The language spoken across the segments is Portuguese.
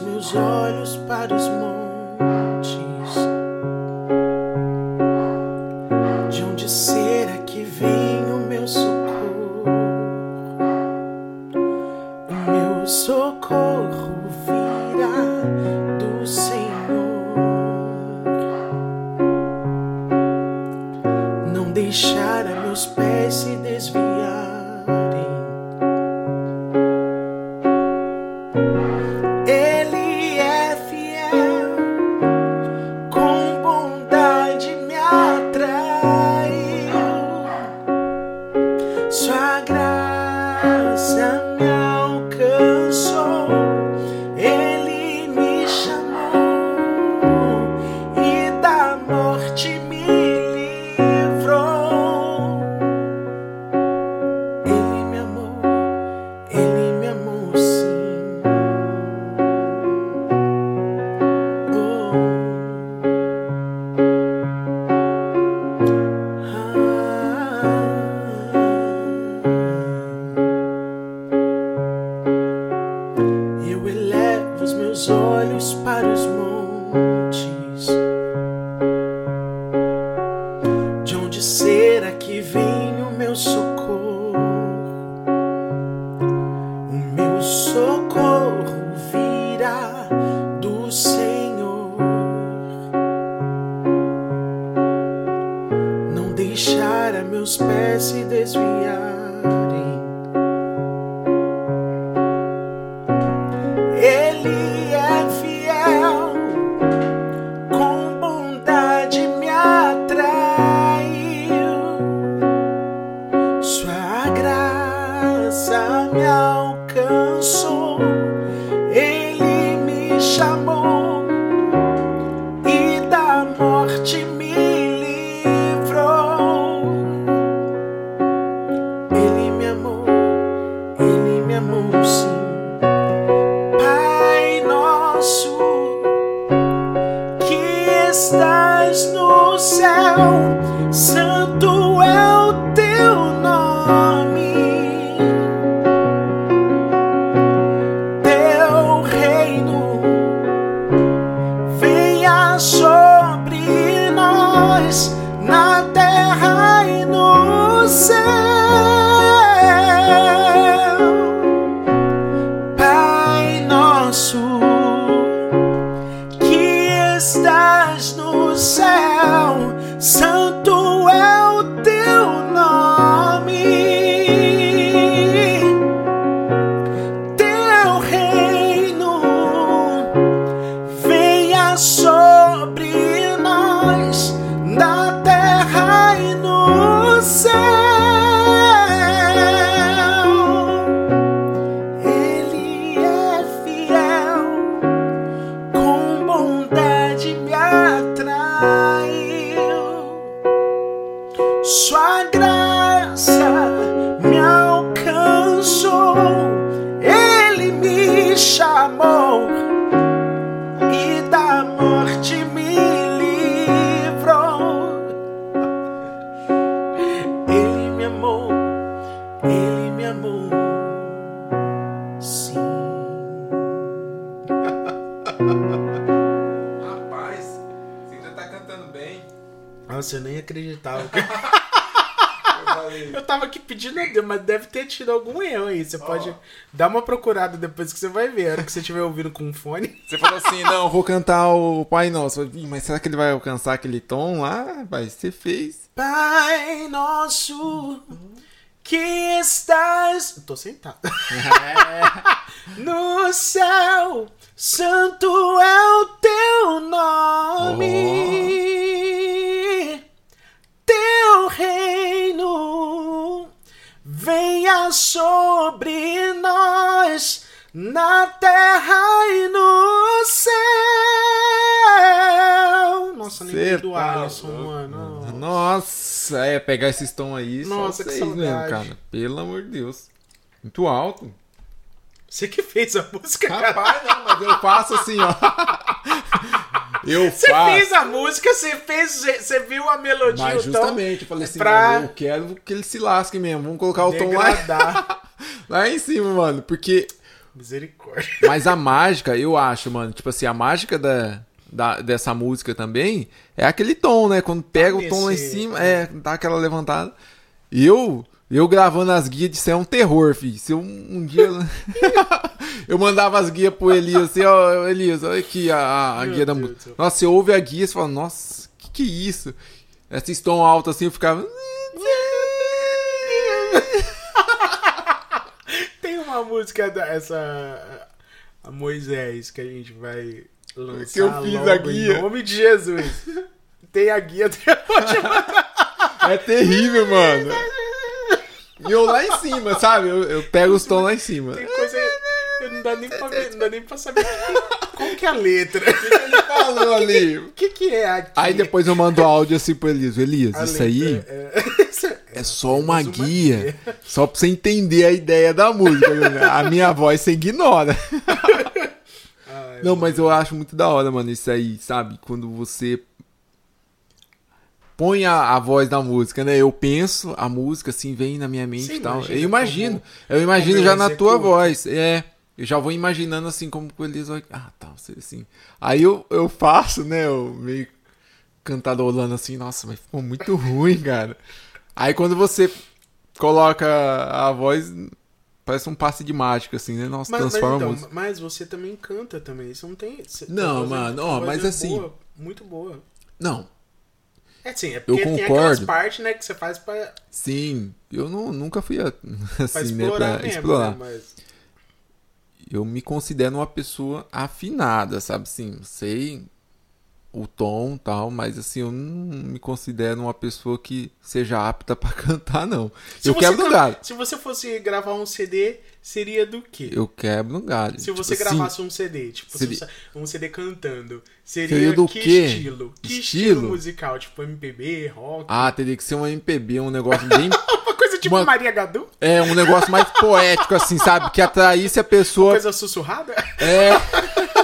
meus olhos para os montes, graça me alcançou, eu tava aqui pedindo a Deus, mas deve ter tido algum erro aí. Você pode dar uma procurada depois que você vai ver. A hora que você estiver ouvindo com um fone. Você falou assim, não, vou cantar o Pai Nosso. Eu falei, "Ih, Mas será que ele vai alcançar aquele tom lá? Rapaz, você fez. Pai nosso que estás. Eu tô sentado. no céu, santo é o teu nome. Sobre nós na terra e no céu. Nossa, nem Cê do tá Alisson, mano. Nossa, é pegar esses tons aí. Nossa, só que vocês mesmo, cara. Pelo amor de Deus. Muito alto. Você que fez a música, cara. Rapaz, não, mas eu faço assim, ó. Eu Você faço. fez a música, você fez, você viu a melodia, Mas o tom, justamente, eu falei assim, pra- eu quero que ele se lasque mesmo. Vamos colocar o tom lá, degradar. lá em cima, mano. Porque Misericórdia. Mas a mágica, eu acho, mano, tipo assim, a mágica da, da- dessa música também é aquele tom, né? Quando pega o tom lá em cima, é, dá aquela levantada. E eu, eu gravando as guias, isso é um terror, filho. Se eu um dia. eu mandava as guias pro Elias, assim, ó, Elias, olha aqui a, a, guia da Deus música. do céu. Nossa, você ouve a guia e fala, nossa, que que é isso? Esse tom alto assim, eu ficava. Tem uma música dessa. A Moisés que a gente vai lançar. Que eu fiz logo a guia. Em nome de Jesus. Tem a guia até hoje. É terrível, mano. E eu lá em cima, sabe? Eu, eu pego os tons lá em cima. Tem coisa. eu Não dá nem pra, ver, não dá nem pra saber qual que é a letra. Ele falou ali. O que, que é aqui? Aí depois eu mando áudio assim pro Elias. Elias, A isso aí letra é, é- é só uma apenas guia. Só pra você entender a ideia da música. A minha voz você ignora. Ai, Não, mas eu acho muito da hora, mano, isso aí, sabe? Quando você põe a, a voz da música, né? Eu penso, a música assim vem na minha mente e tal. imagina Eu imagino. eu imagino já na tua executo. voz. É. Eu já vou imaginando assim como vai. Ah, tá, assim. Aí eu, eu faço, né? Eu meio cantarolando assim, nossa, mas ficou muito ruim, cara. Aí quando você coloca a voz, parece um passe de mágica, assim, né? Nossa, Mas, mas, transforma a então, música. mas você também canta também. Isso não tem. você- Não, mano, ó, mas assim- boa, muito boa. Não, É sim, é porque tem aquelas concordo. partes, né, que você faz pra, Sim, eu não, nunca fui a- pra assim, né, explorar pra mesmo, explorar. né? Mas. Eu me considero uma pessoa afinada, sabe? Sim, sei o tom tal, mas assim, eu não me considero uma pessoa que seja apta pra cantar, não. Se eu você quebro no galho. Se você fosse gravar um CD, seria do quê? Eu quebro no galho. Se você Tipo assim, gravasse um CD, tipo, se seria- você- um CD cantando, seria, Seria do que quê? estilo? Que estilo? Estilo? musical? Tipo MPB, rock? Ah, teria que ser um MPB, um negócio bem. Uma coisa tipo Uma- Maria Gadu? é, um negócio mais poético, assim, sabe? Que atraísse a pessoa. Coisa sussurrada? É.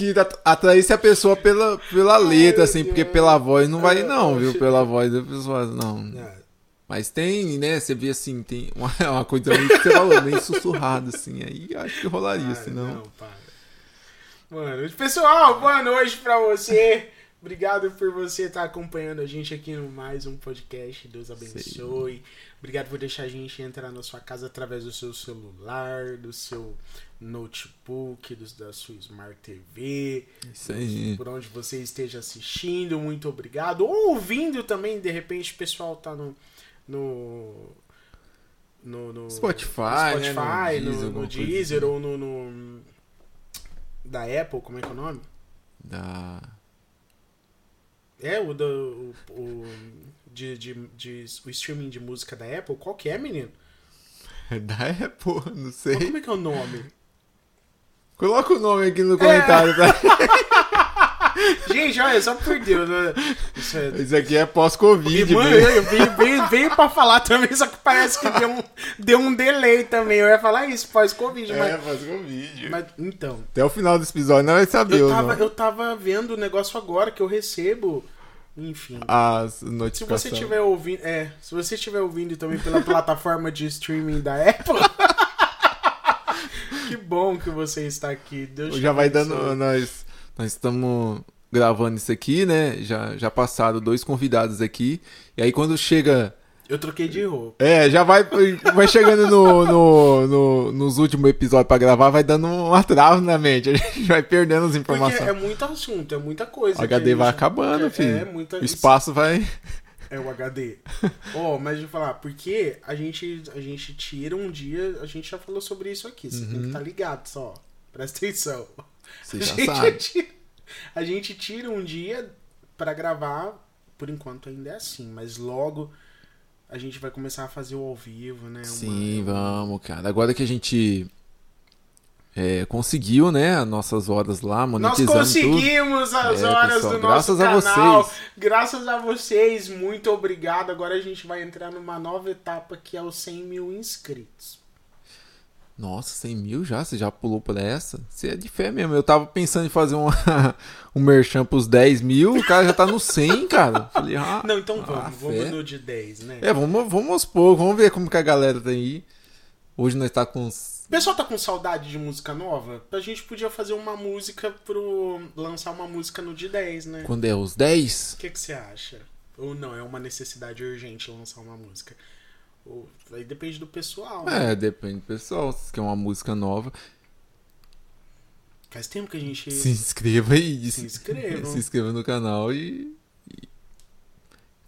que at- atraísse a pessoa pela, pela letra, assim, porque pela voz não vai, não, viu? Pela voz da pessoa, não. Ah, Mas tem, né? Você vê assim, tem uma, uma coisa meio que você falou, meio sussurrado, assim. Aí acho que rolaria, senão. Não, para. Mano, pessoal, boa noite pra você. Obrigado por você estar acompanhando a gente aqui no mais um podcast. Deus abençoe. Obrigado por deixar a gente entrar na sua casa através do seu celular, do seu notebook, do- da sua Smart TV. Isso aí. por onde você esteja assistindo, muito obrigado. Ou ouvindo também, de repente o pessoal tá no. no. no, no Spotify, no, né, Spotify, no no, Deezer, no alguma coisa Deezer assim. ou no, no- Da Apple, como é que é o nome? Da. É, o do. O, o- de, de, de- o streaming de música da Apple, qual que é, menino? Da Apple, não Mas sei. como é que é o nome? Coloca o nome aqui É. no comentário, tá? Gente, olha, só por Deus. né? Isso é, Isso aqui é pós-Covid, Mano, eu veio, veio, veio pra falar também, só que parece que deu um, deu um delay também. Eu ia falar isso pós-Covid, É, mas, pós-Covid. mas. Então. Até o final do episódio não vai saber Eu tava, eu tava vendo o negócio agora que eu recebo. Enfim. As Se notificações. você estiver ouvindo. É, se você estiver ouvindo também pela plataforma de streaming da Apple. que bom que você está aqui. Deus Já vai dando. Nós, nós estamos gravando isso aqui, né? Já, já passaram dois convidados aqui. E aí quando chega. Eu troquei de roupa. É, já vai, vai chegando no, no, no- nos últimos episódios pra gravar, vai dando um atraso na mente. A gente vai perdendo as Porque informações. é muito assunto, é muita coisa. O HD a vai gente- acabando, é, filho. É, muita O espaço vai. É o HD. Ó, mas deixa eu falar, porque a gente, a gente tira um dia, a gente já falou sobre isso aqui, você tem que estar ligado só. Presta atenção. Uhum. Você a, já gente sabe. tira, a gente tira um dia pra gravar, por enquanto ainda é assim, mas logo a gente vai começar a fazer o ao vivo, né? Uma- Sim, vamos, cara. Agora que a gente é, conseguiu, né, as nossas horas lá, Nós monetizando tudo. conseguimos as É, horas pessoal, do nosso graças a canal. vocês. Graças a vocês, muito obrigado. Agora a gente vai entrar numa nova etapa que é os 100 mil inscritos. Nossa, 100 mil já? Você já pulou por essa? Você é de fé mesmo. Eu tava pensando em fazer um, um merchan pros 10 mil, o cara já tá no 100, cara. Falei, ah, Não, então vamos, ah, vamos no de 10, né? É, vamos, vamos aos poucos, vamos ver como que a galera tá aí. Hoje nós tá com. O pessoal tá com saudade de música nova? A gente podia fazer uma música pro. lançar uma música no dia 10, né? Quando é os 10? O que, que você acha? Ou não, é uma necessidade urgente lançar uma música? Aí depende do pessoal. né? É, depende do pessoal. Se quer uma música nova, Faz tempo que a gente. se inscreva aí. Se inscrevam. Se inscreva no canal e. e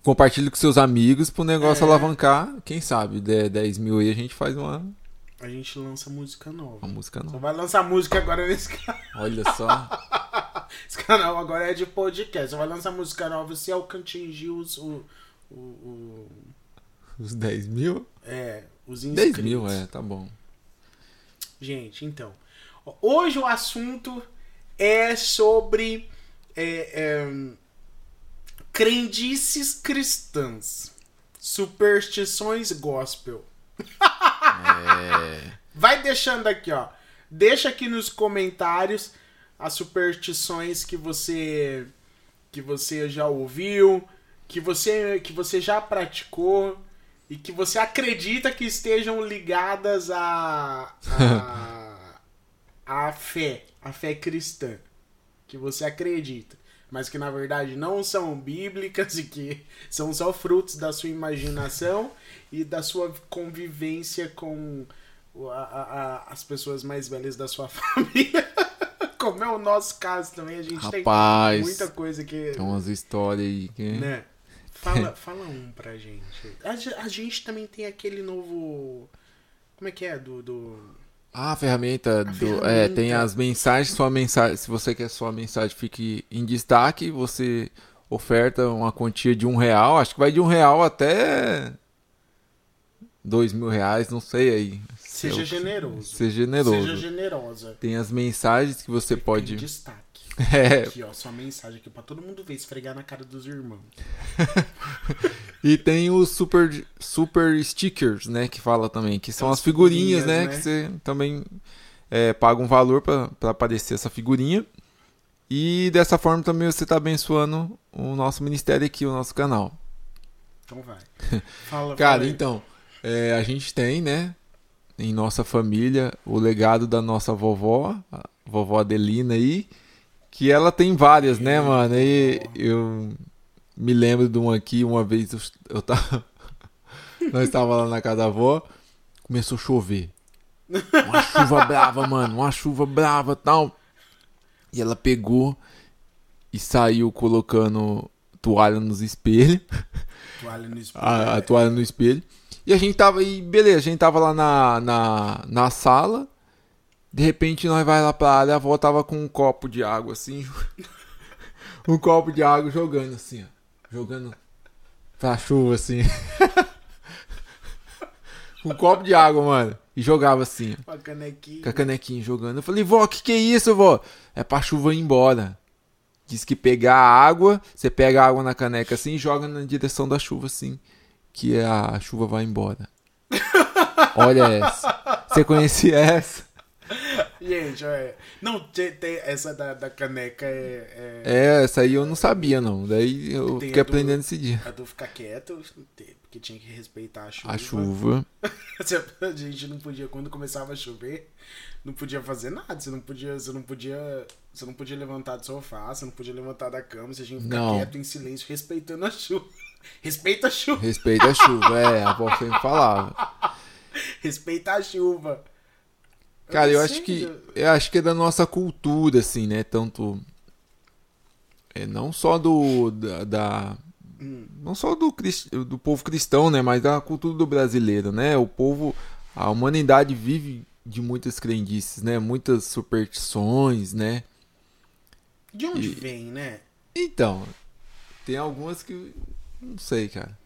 Compartilhe com seus amigos pro negócio É. alavancar. Quem sabe, der 10 mil aí a gente faz uma, A gente lança música nova. uma música Só nova. vai lançar música agora nesse canal. Olha só. Esse canal agora é de podcast. Só vai lançar música nova se atingir os. O, o, o- Os 10 mil? é, os inscritos. 10 mil, é, tá bom. Gente, então. Hoje o assunto é sobre é, é, crendices cristãs. Superstições gospel. É. Vai deixando aqui, ó. Deixa aqui nos comentários as superstições que você que você já ouviu, que você que você já praticou e que você acredita que estejam ligadas a a, a fé, a fé cristã, que você acredita, mas que na verdade não são bíblicas e que são só frutos da sua imaginação e da sua convivência com a- as pessoas mais velhas da sua família. Como é o nosso caso também, a gente Rapaz. tem muita coisa que. Tem umas histórias aí que. Né? Fala, fala um pra gente. A, a gente também tem aquele novo. Como é que é? Do. do... Ah, a ferramenta do. ferramenta. É, tem as mensagens, sua mensagem. Se você quer sua mensagem fique em destaque, você oferta uma quantia de um real. Acho que vai de um real até dois mil reais, não sei aí. Seja generoso. Seja generoso. Seja generosa. Tem as mensagens que você Tem pode. destaque. É, Aqui, ó, sua mensagem aqui pra todo mundo ver, esfregar na cara dos irmãos. e tem os super, super stickers, né? Que fala também, que são As as figurinhas, né? né? Que você também é, paga um valor pra pra aparecer essa figurinha. E dessa forma também você tá abençoando o nosso ministério aqui, o nosso canal. Então vai. Fala, Cara, fala então, é, a gente tem, né? Em nossa família, o legado da nossa vovó, a vovó Adelina aí, que ela tem várias, né, mano? E eu me lembro de uma aqui, uma vez eu, tava. Nós tava lá na casa da avó, começou a chover. Uma chuva brava, mano, uma chuva brava tal. E ela pegou e saiu colocando toalha nos espelhos Toalha no espelho. a, a toalha no espelho. E a gente tava aí, beleza, a gente tava lá na, na, na sala. De repente nós vai lá pra área, a avó tava com um copo de água assim. um copo de água jogando assim, ó. Jogando pra chuva assim. um copo de água, mano. E jogava assim. Com a canequinha. Com a canequinha jogando. Eu falei, vó, que que é isso, vó? É pra chuva ir embora. Diz que pegar a água, você pega a água na caneca assim e joga na direção da chuva assim. Que a chuva vai embora. Olha essa. Você conhecia essa? Gente, olha. Não, tem, tem- essa da, da caneca é. é... É, essa aí eu não sabia não. Daí eu Tem fiquei do- aprendendo esse dia. A do ficar quieto, porque tinha que respeitar a chuva. A chuva. A gente não podia, quando começava a chover, não podia fazer nada. Você não podia, você não podia, você não podia levantar do sofá, você não podia levantar da cama, você tinha que ficar Não. quieto em silêncio, respeitando a chuva. Respeita a chuva, Respeita a chuva, é, a avó sempre falava. respeita a chuva. Cara, eu não acho que eu- eu acho que é da nossa cultura, assim, né? Tanto é não só do da, da- Hum. não só do do povo cristão, né? Mas da cultura do brasileiro, né? O povo, a humanidade vive de muitas crendices, né? Muitas superstições, né? De onde E- vem, né? Então, tem algumas que não sei, cara.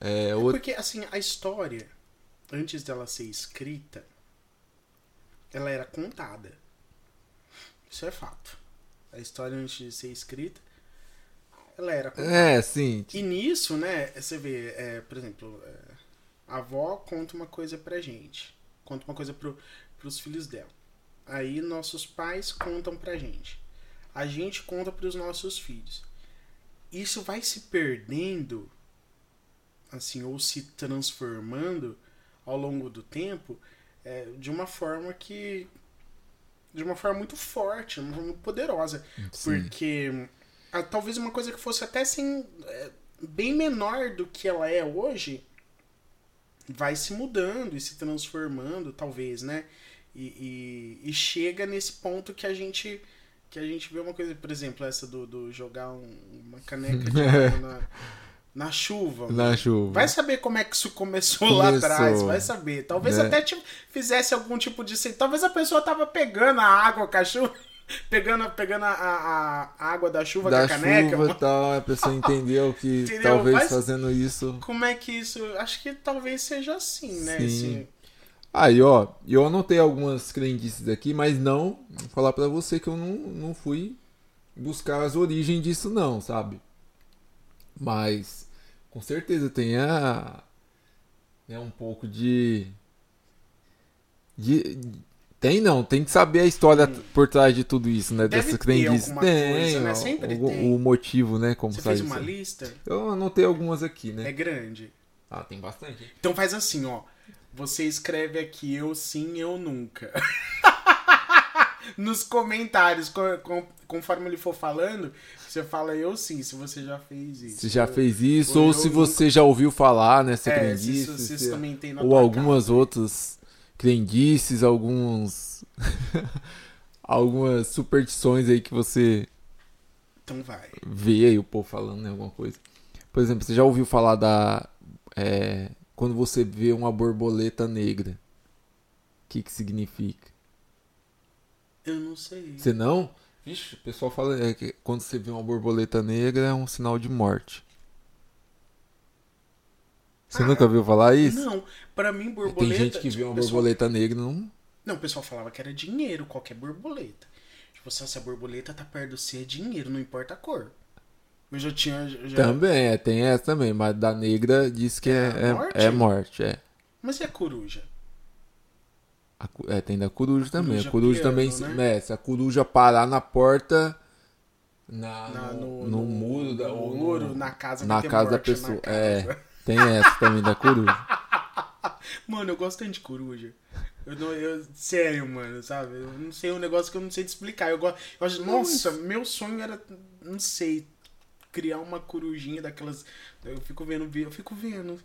É, outra- Porque, assim, a história, antes dela ser escrita, ela era contada. Isso é fato. A história, antes de ser escrita, ela era contada. é, sim. E nisso, né, você vê, é, por exemplo, é, a avó conta uma coisa pra gente. Conta uma coisa pro, pros filhos dela. Aí nossos pais contam pra gente. A gente conta pros nossos filhos. Isso vai se perdendo, assim, ou se transformando ao longo do tempo é, de uma forma que. de uma forma muito forte, uma forma muito poderosa. Sim. Porque ah, talvez uma coisa que fosse até assim, é, bem menor do que ela é hoje vai se mudando e se transformando, talvez, né? E, e, e chega nesse ponto que a gente que a gente vê uma coisa, por exemplo, essa do, do jogar um- uma caneca de água na, na chuva. mano. Na chuva. Vai saber como é que isso começou, lá Começou. atrás, vai saber. Talvez Né? até te fizesse algum tipo de. Talvez a pessoa tava pegando a água com a chuva, pegando, pegando a, a- a água da chuva da com a caneca. chuva tal, a pessoa entendeu que Entendeu? talvez Mas- fazendo isso. Como é que isso. Acho que talvez seja assim, né? Sim. Esse- Aí, ó, eu anotei algumas crendices aqui, mas não vou falar pra você que eu não, não fui buscar as origens disso, não, sabe? Mas com certeza tem a, né, um pouco de, de. Tem não, tem que saber a história por trás de tudo isso, né? Deve Dessas crendices. Tem, coisa, né? Sempre algum- tem. o motivo, né? Como Você fez uma isso. lista? Eu anotei algumas aqui, né? É grande. Ah, tem bastante. Então faz assim, ó. Você escreve aqui eu sim, eu nunca. Nos comentários, co- com- conforme ele for falando, você fala eu sim, se você já fez isso. Se já fez isso, ou ou se nunca- você já ouviu falar nessa É, se crendice, se se- na ou algumas casa. outras crendices, alguns algumas superstições aí que você Então vai. vê aí o povo falando, né, alguma coisa. Por exemplo, você já ouviu falar da é, quando você vê uma borboleta negra? O que que significa? Eu não sei. Você não? Vixe, o pessoal fala é, que quando você vê uma borboleta negra é um sinal de morte. Você Ah, nunca ouviu falar isso? Não, pra mim borboleta. Tem gente que vê tipo, uma pessoal- borboleta negra e não. Não, o pessoal falava que era dinheiro, qualquer borboleta. Tipo, se essa borboleta tá perto de você, é dinheiro, não importa a cor. Eu já tinha. Já... Também, é, tem essa também, mas da negra diz que é, É é, morte? é morte, é. Mas e a coruja? A é, tem da coruja também. coruja A coruja piano, também, né? se- né, se a coruja parar na porta, na, Na- no, no muro, da, no ou no- muro, na casa na casa da morte na pessoa. casa. É, tem essa também da coruja. Mano, eu gosto tanto de coruja. Eu não, eu, sério, mano, sabe? Eu não sei um negócio que eu não sei te explicar. Eu gosto. Eu nossa, meu sonho era, não sei, criar uma corujinha daquelas. Eu fico vendo, eu fico vendo.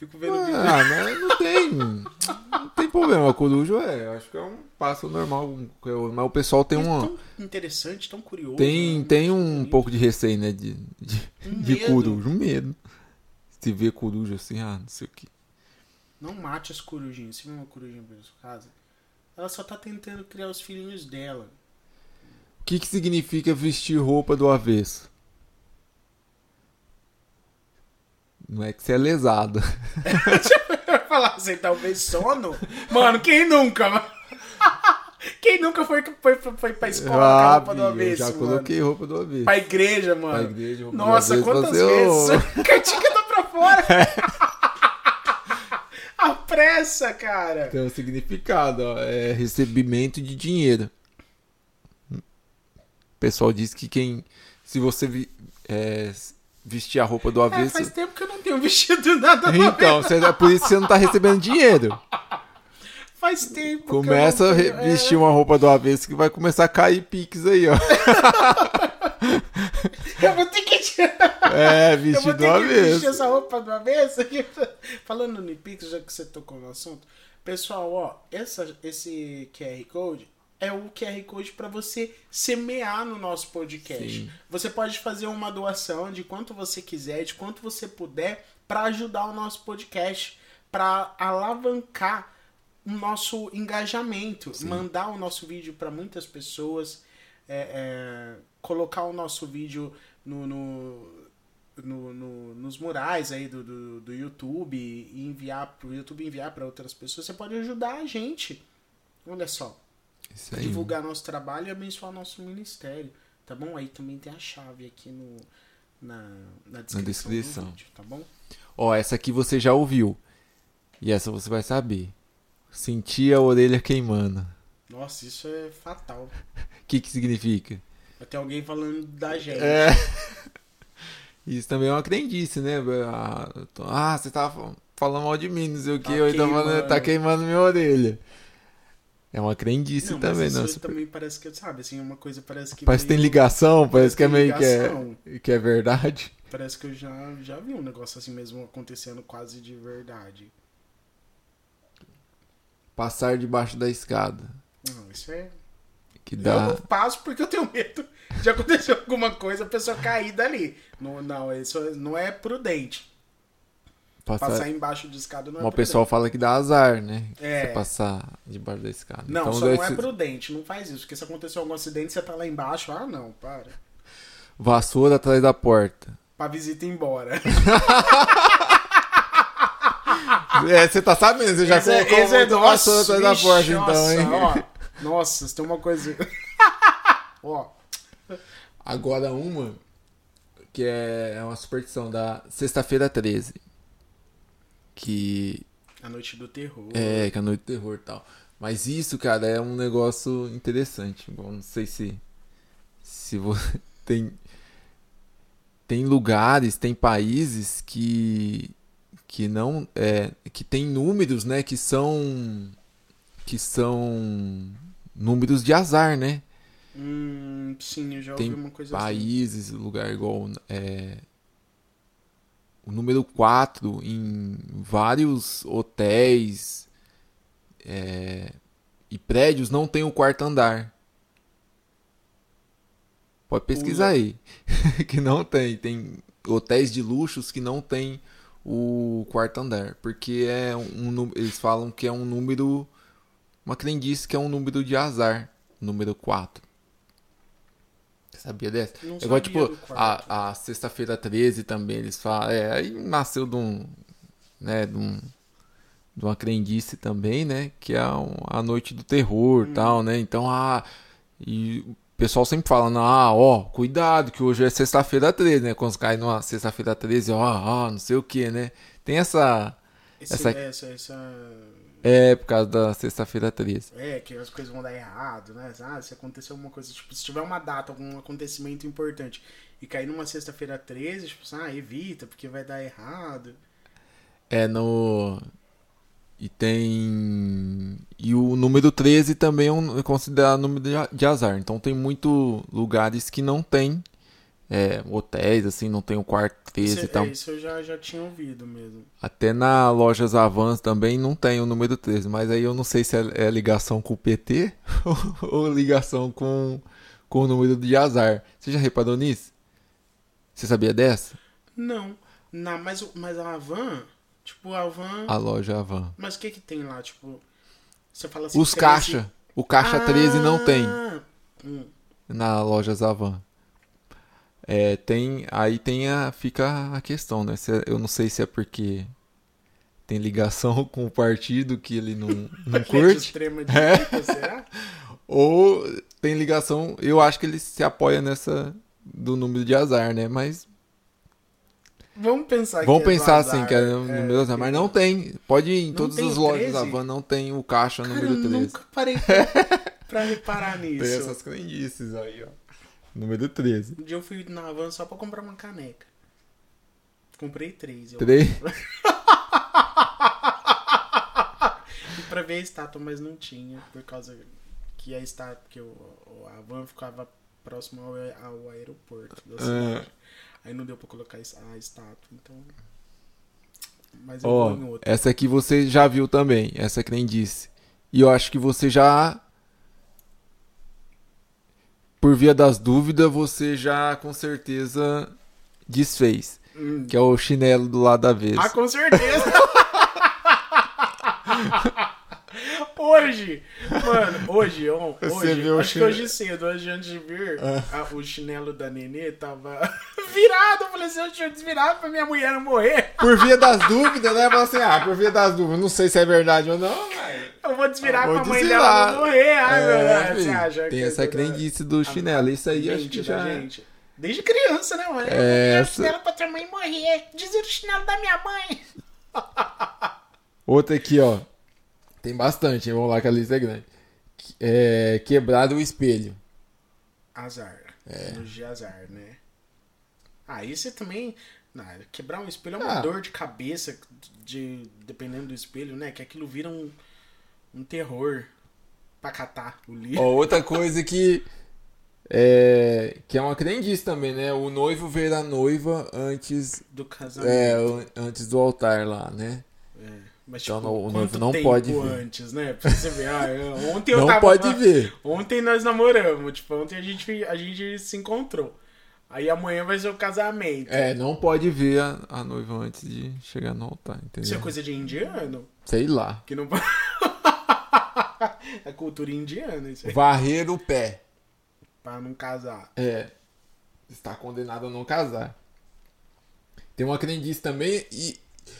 Fico vendo vídeo. Ah, mas não tem. Não tem problema. A coruja é, eu acho que é um passo normal. Mas o pessoal tem É uma. tão interessante, tão curioso. Tem, né? tem um bonito. pouco de receio, né? De, de, Um de um medo. Se vê coruja assim, ah, não sei o que. Não mate as corujinhas. Se vê uma corujinha pra sua casa, ela só tá tentando criar os filhinhos dela. O que, que significa vestir roupa do avesso? Não é que você é lesado. Vai falar assim, talvez sono? Mano, quem nunca? mano? Quem nunca foi, foi, foi pra escola com a roupa do Ah, eu avesso, já mano? coloquei roupa do avesso. Pra igreja, mano. Pra igreja, roupa do Nossa, avesso, quantas você, vezes? Cantinha tá pra fora. A pressa, cara. Tem um significado, ó, é recebimento de dinheiro. O pessoal diz que quem. Se você é, vestir a roupa do É, avesso. faz tempo que eu não tenho vestido nada do Então, avesso. você- é por isso você não tá recebendo dinheiro. Faz tempo Começa a eu tenho... vestir uma roupa do avesso que vai começar a cair piques aí, ó. É, eu vou ter que tirar... É, Eu vou vestir do ter que vestir avesso. essa roupa do avesso. Falando no Pix, já que você tocou no assunto. Pessoal, ó, essa, esse QR Code é o QR Code para você semear no nosso podcast. Sim. Você pode fazer uma doação de quanto você quiser, de quanto você puder, para ajudar o nosso podcast, para alavancar o nosso engajamento, mandar o nosso vídeo para muitas pessoas, é, é, colocar o nosso vídeo no, no, no- no- nos murais aí do, do, do YouTube e enviar para o YouTube enviar para outras pessoas. Você pode ajudar a gente. Olha só Isso aí. divulgar nosso trabalho e abençoar nosso ministério, tá bom? Aí também tem a chave aqui no, na, na descrição, descrição. do vídeo, tá bom? Ó, essa aqui você já ouviu. E essa você vai saber. Sentir a orelha queimando. Nossa, isso é fatal. O que que significa? Ter alguém falando da gente. É. Isso também é uma crendice, né? Ah, Ah, você tava falando mal de mim, não sei o que, Tá ou então falando, queimando. tá queimando minha orelha. É uma crendice Não, também, mas isso também parece que, sabe, assim, uma coisa parece que Parece que tem ligação, parece que é meio que ligação. é, que é verdade. Parece que eu já, já vi um negócio assim mesmo acontecendo quase de verdade. Passar debaixo da escada. Não, isso é. Que Eu dá. não passo porque eu tenho medo de acontecer alguma coisa, a pessoa cair dali. Não, não, isso não é prudente. Passar... Passar embaixo de escada não é Mas o pessoal fala que dá azar, né? É. Você passar debaixo da escada. Não, então, só não é prudente, não faz isso. Porque se acontecer algum acidente, você tá lá embaixo, ah não, para. Vassoura atrás da porta. Pra visita ir embora. É, você tá sabendo, você já Esse é- colocou esse é vassoura atrás da porta, então, hein? nossa, ó. nossa, tem uma coisa. ó, Agora uma que é é uma superstição da sexta-feira 13. Que a noite do terror. é, que é a noite do terror e tal. Mas isso, cara, é um negócio interessante. Bom, não sei se se você tem tem lugares, tem países que que não é que tem números, né, que são que são números de azar, né? Hum, sim, eu já ouvi tem uma coisa assim. países, lugar igual é, número 4 em vários hotéis é, e prédios não tem o quarto andar. Pode pesquisar aí. que não tem. Tem hotéis de luxos que não tem o quarto andar. Porque é um, nu- eles falam que é um número. Uma crendice que é um número de azar. Número 4. Sabia dessa? Não É igual, tipo, a, a sexta-feira 13 também, eles falam. É, aí nasceu de um. Né, de um. De uma crendice também, né? Que é a noite do terror Hum. e tal, né? Então, ah. E o pessoal sempre fala, não, ah, ó, cuidado, que hoje é sexta-feira 13, né? Quando cai numa sexta-feira 13, ó, ó, não sei o que, né? Tem essa. Esse- essa- essa, essa, É, por causa da sexta-feira 13. É, que as coisas vão dar errado, né? Ah, se acontecer alguma coisa, tipo, se tiver uma data, algum acontecimento importante e cair numa sexta-feira 13, tipo, assim, ah, evita, porque vai dar errado. É no. E tem. E o número 13 também é, um, é considerado número de, azar. Então tem muito lugares que não tem é, hotéis, assim, não tem o quarto 13 Isso, e tal. é, isso eu já, já tinha ouvido mesmo. Até na lojas Avans também não tem o número 13. Mas aí eu não sei se é, é ligação com o PT ou, ligação com, com o número de azar. Você já reparou nisso? Você sabia dessa? Não, na, mas, mas a Van, tipo, a Van. A loja Avan. Mas o que que tem lá, tipo. Você fala assim. Os 13 caixa. O caixa 13 não tem. Ah, hum. na loja Zavan. É, tem, aí tem a, fica a questão, né? Se é- eu não sei se é porque tem ligação com o partido que ele não, não Gente curte, direita, será? ou tem ligação, eu acho que ele se apoia nessa do número de azar, né? Mas Vamos pensar vamos é pensar azar. assim, que é o número de azar, mas não tem. Pode ir em todas as lojas 13? Zavan, não tem o caixa Cara, número eu 13. nunca parei pra, pra reparar nisso. Tem essas crendices aí, ó. Número 13. Um dia eu fui na van só pra comprar uma caneca. Comprei três. 3. E pra ver a estátua, mas não tinha. Por causa que a estátua. Que o, a van ficava próximo ao, ao aeroporto da cidade. Aí não deu pra colocar a estátua, então. Mas eu outra. essa aqui você já viu também, essa crendice. E eu acho que você já. Por via das dúvidas, você já com certeza desfez. Hum. Que é o chinelo do lado da vez. Ah, com certeza! hoje, mano, hoje, on, Você hoje, viu acho que chinelo- hoje cedo, hoje antes de vir, a- o chinelo da Nenê tava virado. Eu falei assim, eu tinha desvirado pra minha mulher não morrer. Por via das dúvidas, né? Fala assim, ah, por via das dúvidas, não sei se é verdade ou não, mas. Eu vou desvirar Vou pra mãe desvirar. dela não morrer. Ai, meu É, Deus, filho, acha tem que essa é crendice do chinelo. Isso aí acho que da já. gente. Desde criança, né, mano? É, Eu essa- chinelo pra tua mãe morrer. Dizer o chinelo da minha mãe. Outra aqui, ó. Tem bastante, hein? Vamos lá que a lista é grande. É, quebrado o espelho. Azar. É. Energia azar, né? Ah, isso também. Não, quebrar um espelho é uma Ah. dor de cabeça, de, dependendo do espelho, né? Que aquilo vira um, um terror pra catar o lixo. Ó, outra coisa que é, que é uma crendice também, né? O noivo ver a noiva antes, Do casamento. é, an- antes do altar lá, né? Mas, Então, tipo, o noivo quanto não tempo pode ver. antes, né? Pra você ver. Ah, ontem eu Não tava... pode ver. Ontem nós namoramos. Tipo, ontem a gente, a gente se encontrou. Aí amanhã vai ser o casamento. É, não pode ver a, a noiva antes de chegar no altar, entendeu? Isso é coisa de indiano? Sei lá. Que não é cultura indiana isso aí. Varrer o pé. Pra não casar. É. Está condenado a não casar. Tem uma crendice também e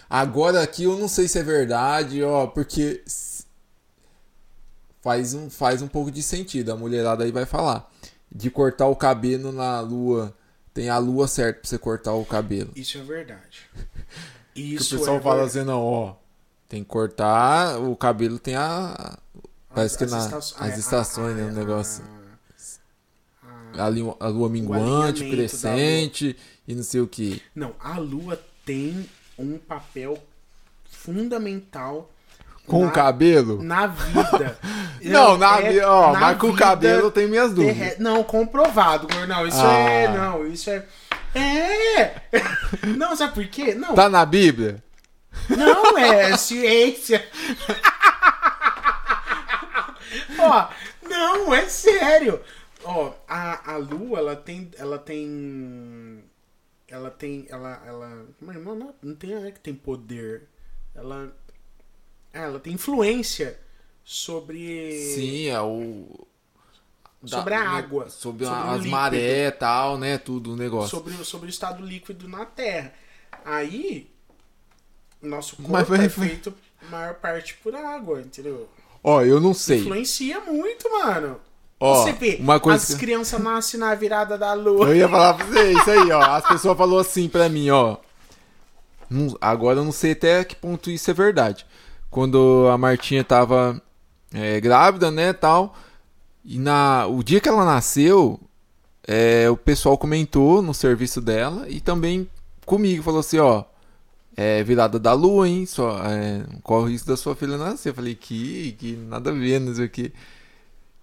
agora aqui eu não sei se é verdade, ó, porque faz um, faz um pouco de sentido. A mulherada aí vai falar de cortar o cabelo na lua. Tem a lua certa pra você cortar o cabelo. Isso é verdade. Que Isso o pessoal é fala assim, não, ó, tem que cortar o cabelo tem a parece que na esta- as estações, né, a- um negócio. a- A, a lua minguante, crescente e não sei o que. Não, a lua tem um papel fundamental Com na, o cabelo? na vida. Não, na, É ó, na mas com o cabelo eu tenho minhas dúvidas. Não, comprovado, Gornal. Isso Ah. é. Não, isso é. É! Não, sabe por quê? Não, Tá na Bíblia? não é ciência. Ó, não, é sério. Ó, a, a lua, ela tem. Ela tem. Ela tem. Ela. ela mas não, não, não tem é que tem poder. Ela. Ela tem influência sobre. Sim, é o. Sobre a água, Sobre, sobre as marés e tal, né? Tudo o negócio. sobre, o- sobre o estado líquido na Terra. Aí, nosso corpo Mas é feito maior parte por água, entendeu? Ó, eu não sei. Influencia muito, mano. Ó, você vê, uma coisa as crianças nascem na virada da lua. Eu ia falar pra você isso aí, ó. As pessoas falaram assim pra mim, ó. Não- agora eu não sei até que ponto isso é verdade. Quando a Martinha tava é, grávida, né, tal. E na, o dia que ela nasceu, é, o pessoal comentou no serviço dela e também comigo. Falou assim, ó. É virada da lua, hein? Só, é, qual o risco da sua filha nascer? Eu falei, que, que nada a ver, não sei o que.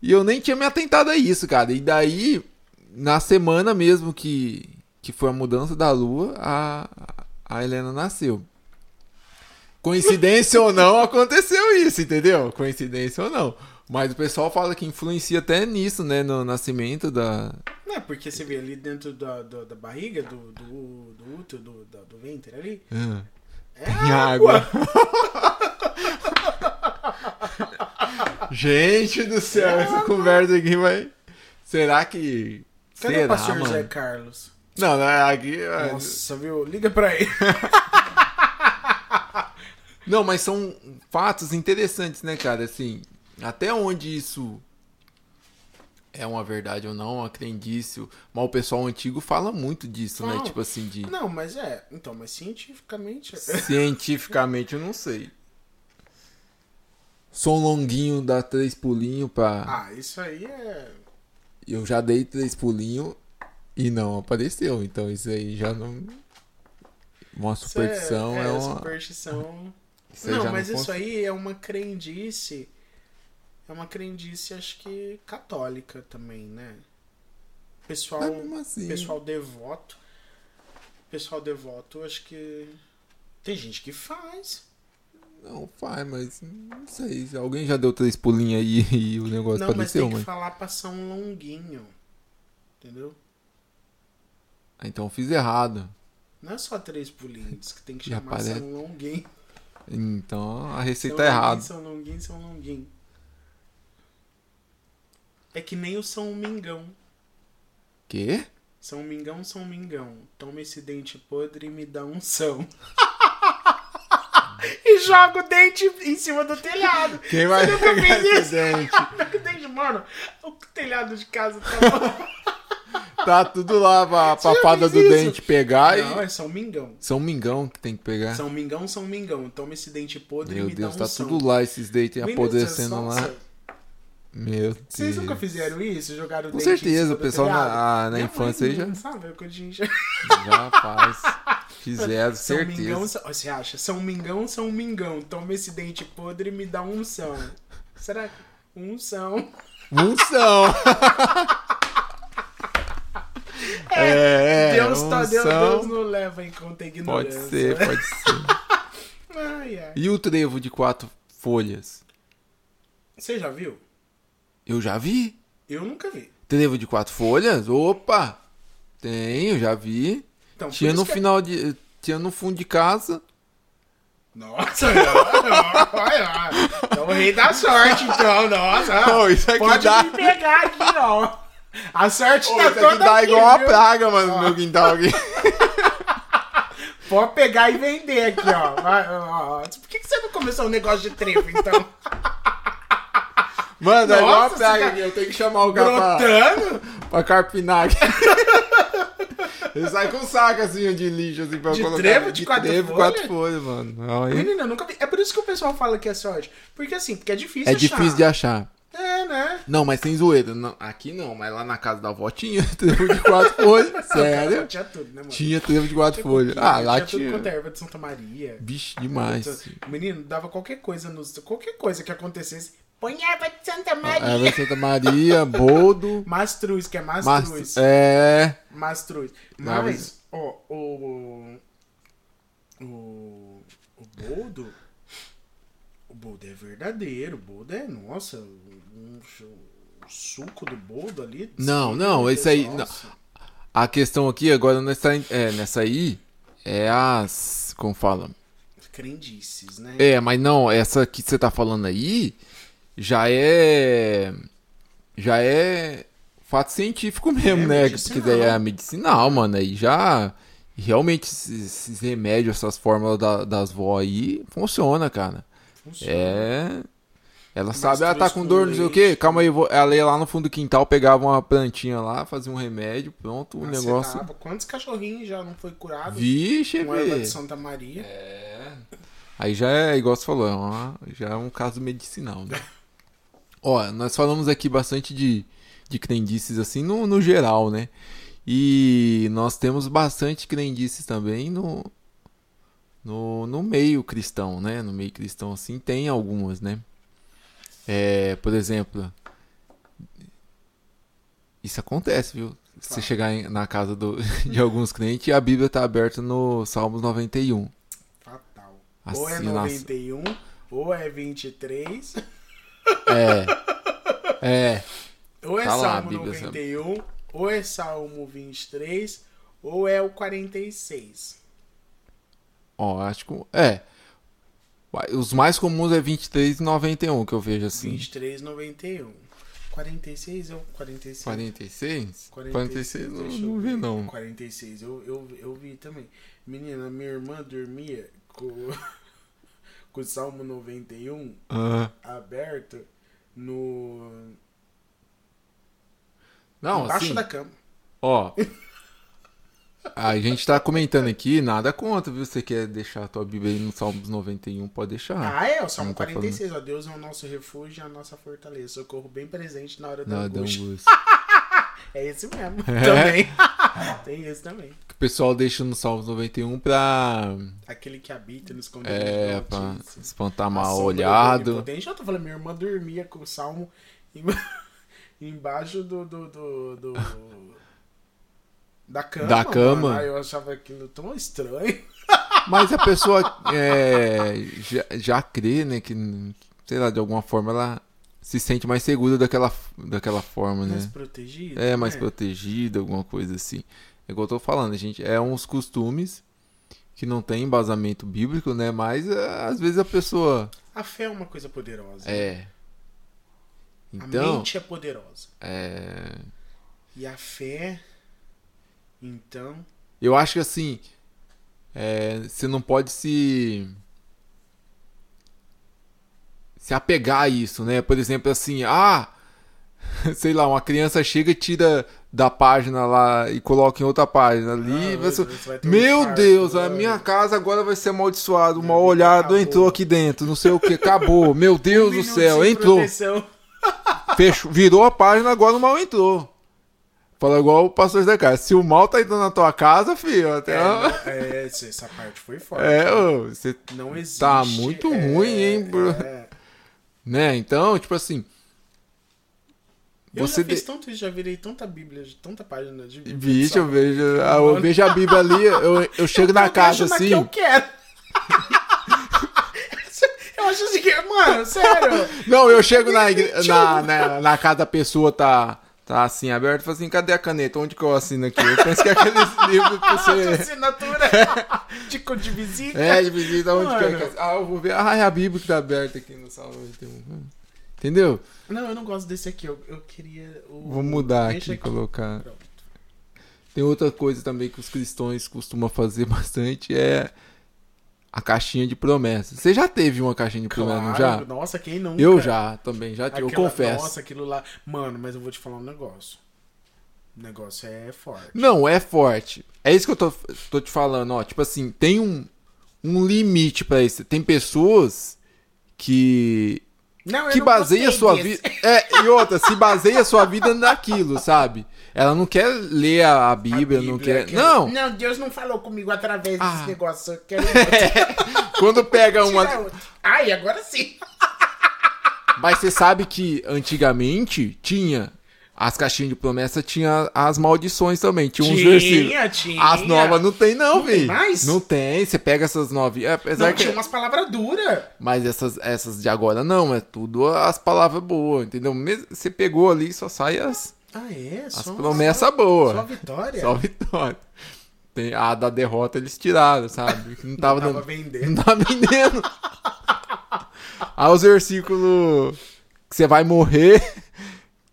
E eu nem tinha me atentado a isso, cara. E daí, na semana mesmo que, que foi a mudança da lua, a, a Helena nasceu. Coincidência ou não, aconteceu isso, entendeu? Coincidência ou não. Mas o pessoal fala que influencia até nisso, né? No nascimento da. Não é porque você vê ali dentro da, da, da barriga, do, do, do útero, do, da- do ventre ali. Ah, É tem água. água. Gente do céu, essa conversa aqui vai. Será que. Cadê Será, o pastor mano? José Carlos? Não, não é aqui. é- Nossa, viu? Liga pra ele. Não, mas são fatos interessantes, né, cara? Assim, até onde isso é uma verdade ou não, uma crendice. Mas o pessoal antigo fala muito disso, né? Não. Tipo assim, de. Não, mas é. Então, mas cientificamente. é- Cientificamente eu não sei. Som longuinho dá três pulinhos pra. Ah, isso aí é. Eu já dei três pulinhos e não apareceu. Então isso aí já não. Uma Isso superstição é, é, uma. superstição. Isso Não, mas isso cons- aí é uma crendice. É uma crendice, acho que católica também, né? Pessoal, mesmo assim. pessoal devoto. Pessoal devoto, acho que. Tem gente que faz. Não faz, mas não sei. se Alguém já deu três pulinhos aí e o negócio Não, mas apareceu, tem que mas. falar pra São Longuinho. Entendeu? Ah, então eu fiz errado. Não é só três pulinhos, que tem que Já chamar parece- São Longuinho. Então a receita São Longuinho, errada. São Longuinho, São Longuinho. É que nem o São Mingão. Quê? São Mingão, São Mingão. Toma esse dente podre e me dá um são. e joga o dente em cima do telhado. Quem vai nunca pegar fez isso? dente? o dente, mano, o telhado de casa tá. Tá tudo lá pra, fez do isso? dente pegar Não, e. é São Mingão. São Mingão que tem que pegar. São Mingão, São Mingão. Toma esse dente podre Meu e me Deus, dá um tá são. tudo lá esses dentes apodrecendo lá. Meu Deus. Vocês nunca fizeram isso? Jogaram o Com dente certeza, o pessoal na, a- na infância aí já, Sabe, quando a gente já... já faz. Fizeram, São certeza. Mingão, São- você acha? São Mingão, São Mingão. Toma esse dente podre e me dá um são. Será que um são? Unção! é, é, Deus, tá, Deus, unção. Deus não leva em conta a Pode ignorância. ser, pode ser. Ai, ai. E o trevo de quatro folhas? Você já viu? Eu já vi. Eu nunca vi. Trevo de quatro folhas? Opa! Tenho, já vi. Então, Tinha no que- final de. Tinha no fundo de casa. Nossa. É o rei da sorte, então. Nossa. Ô, isso aqui Pode dá- me pegar aqui, ó. A sorte Pô, tá isso toda aqui dá aqui, igual a praga, mano, no meu quintal aqui. Pode pegar e vender aqui, ó. Vai, ó, ó. Por que, que você não começou um negócio de trevo, então? Mano, é igual a Nossa, praga cara. aqui. Eu tenho que chamar o cara pra, pra carpinar aqui. Ele sai com um saco assim de lixo assim pra De colocar. trevo de quatro trevo, folhas? quatro folhas, mano. Aí. Menina, eu nunca vi. É por isso que o pessoal fala que é sorte. Porque assim, porque é difícil É achar. difícil de achar. É, né? Não, mas sem zoeira. Não, aqui não, mas lá na casa da avó tinha trevo de quatro folhas. Sério? Tinha tudo, né, mano? Tinha trevo de quatro folhas. Ah, lá tinha tudo tinha. quanto é erva de Santa Maria. Bicho, demais. Menino, dava qualquer coisa nos. Qualquer coisa que acontecesse. Põe erva de Santa Maria. Era Santa Maria, Boldo. Mastruz, que é Mas, mastruz. é. Mastruz. Não, Mas, ó, o. O. O boldo. O boldo é verdadeiro. O boldo é. Nossa, um, o suco do boldo ali. Não, não, Deus, aí- nossa. A questão aqui agora nessa, é, nessa aí é as. Como fala? Crendices, né? É, mas não, essa que você tá falando aí já é. Já é fato científico mesmo, É né? medicinal. Porque daí é medicinal, mano. Aí já. Realmente esses, remédios, essas fórmulas da- das vó aí, funciona, cara. Funciona. É. Ela Mas sabe, ela tá com dor, não sei o quê. Calma aí, eu vou- ela ia lá no fundo do quintal, pegava uma plantinha lá, fazia um remédio, pronto, o negócio. Macetava. Quantos cachorrinhos já não foi curado Vixe, erva de. Santa Maria? Aí já é, igual você falou, é uma- já é um caso medicinal, né? Ó, nós falamos aqui bastante de, de crendices assim no, no geral, né? E nós temos bastante crendices também no, no, no meio cristão, né? No meio cristão, assim, tem algumas, né? É, por exemplo, isso acontece, viu? Você chegar em- na casa do- de alguns crentes e a Bíblia tá aberta no Salmos 91. Fatal. Assim, ou é nossa. 91, ou é 23, É. É. ou é Tá lá, Salmo sabe? 91, ou é Salmo 23, ou é o 46. Ó, acho que. É. Os mais comuns é 23 e 91 que eu vejo assim. 23, 91. 46 ou 46? 46? 46, 46 não, eu não vi, não. 46, eu, eu, eu vi também. Menina, minha irmã dormia com, com o Salmo 91 Ah, aberto no. não, embaixo assim. da cama. Ó. A gente tá comentando aqui, nada contra, viu? Você quer deixar a tua Bíblia aí no Salmos 91, pode deixar. Ah, é, o Salmo tá 46, ó. Deus é o nosso refúgio e a nossa fortaleza. Socorro bem presente na hora da angústia. angústia. É esse mesmo. É? Também. Tem esse também. Que o pessoal deixa no Salmos 91 pra. Aquele que habita no esconderijo É, pra espantar mal olhado. Eu tô falando, minha irmã dormia com o salmo em- embaixo do, do, do, do- da cama. Da cama? mano. Aí eu achava aquilo tão estranho. Mas a pessoa é, já, já crê, né? Que, sei lá, de alguma forma ela se sente mais segura daquela, daquela forma, Mais né? protegido. É, mais né? protegida, alguma coisa assim. É igual eu tô falando, gente. É uns costumes que não tem embasamento bíblico, né? Mas é, às vezes a pessoa. A fé é uma coisa poderosa. É. A Então. mente é poderosa. É. E a fé, então, Eu acho que assim. é, você não pode se. Se apegar a isso, né? Por exemplo, assim, ah. Sei lá, uma criança chega e tira da página lá e coloca em outra página ali. Ah, você- um Meu infarto, Deus, a né? minha casa agora vai ser amaldiçoada. O Minha mal vida olhado acabou. entrou aqui dentro, não sei o que, acabou. Meu Deus do minuto céu, entrou. Fechou, virou a página, agora o mal entrou. Fala igual o pastor da casa. Se o mal tá entrando na tua casa, filho, até. É, É, não- é, essa parte foi forte. ô, você. Não existe. Tá muito é, ruim, hein, bro? é. Né? Então, tipo assim. Eu Você já fiz de- tanto isso, já virei tanta bíblia, tanta página de Bíblia. Vixe, eu vejo. ah, Eu vejo a Bíblia ali, eu, eu chego na Eu casa na assim. que eu quero. eu acho assim que, mano, sério. Não, eu chego na, igre- na, na, na casa da pessoa, tá, tá assim, aberto, e falo assim, cadê a caneta? Onde que eu assino aqui? Eu penso que é aqueles livros que De você... assinatura. de, co- de visita. É, de visita, onde que é que... Ah, eu vou ver. Ah, é a Bíblia que tá aberta aqui no salão. Entendeu? Não, eu não gosto desse aqui. Eu, eu queria. O... Vou mudar Deixa aqui, colocar... Pronto. Tem outra coisa também que os cristãos costumam fazer bastante, é a caixinha de promessas. Você já teve uma caixinha de promessas, não já? Claro, Nossa, quem nunca? Eu já, também, já tive, eu confesso. Nossa, aquilo lá. Mano, mas eu vou te falar um negócio. O negócio é forte. Não, é forte. É isso que eu tô, tô te falando, ó. Tipo assim, tem um, um limite pra isso. Tem pessoas que. Não, que não baseia sua vida. É, e outra, se baseia sua vida naquilo, sabe? Ela não quer ler a, a A Bíblia, não Bíblia, quer. que- Não! Não, Deus não falou comigo através Ah. desse negócio. Eu quero outro. Quando pega uma. Ai, agora sim. Mas você sabe que antigamente tinha. As caixinhas de promessa tinha as maldições também. Tinha uns versículos. Tinha, tinha. As novas não tem, não, velho. mais? Não tem. Você pega essas novinhas. Apesar Não, que. tinha umas palavras duras. Mas essas, essas de agora não, é tudo as palavras boas, entendeu? Você pegou ali, só sai as, Ah, é? as Só, promessas Só boas. vitória. Só vitória. Tem, a da derrota eles tiraram, sabe? Não tava, Tava dando- vendendo. não tava vendendo. Aí os versículos que você vai morrer,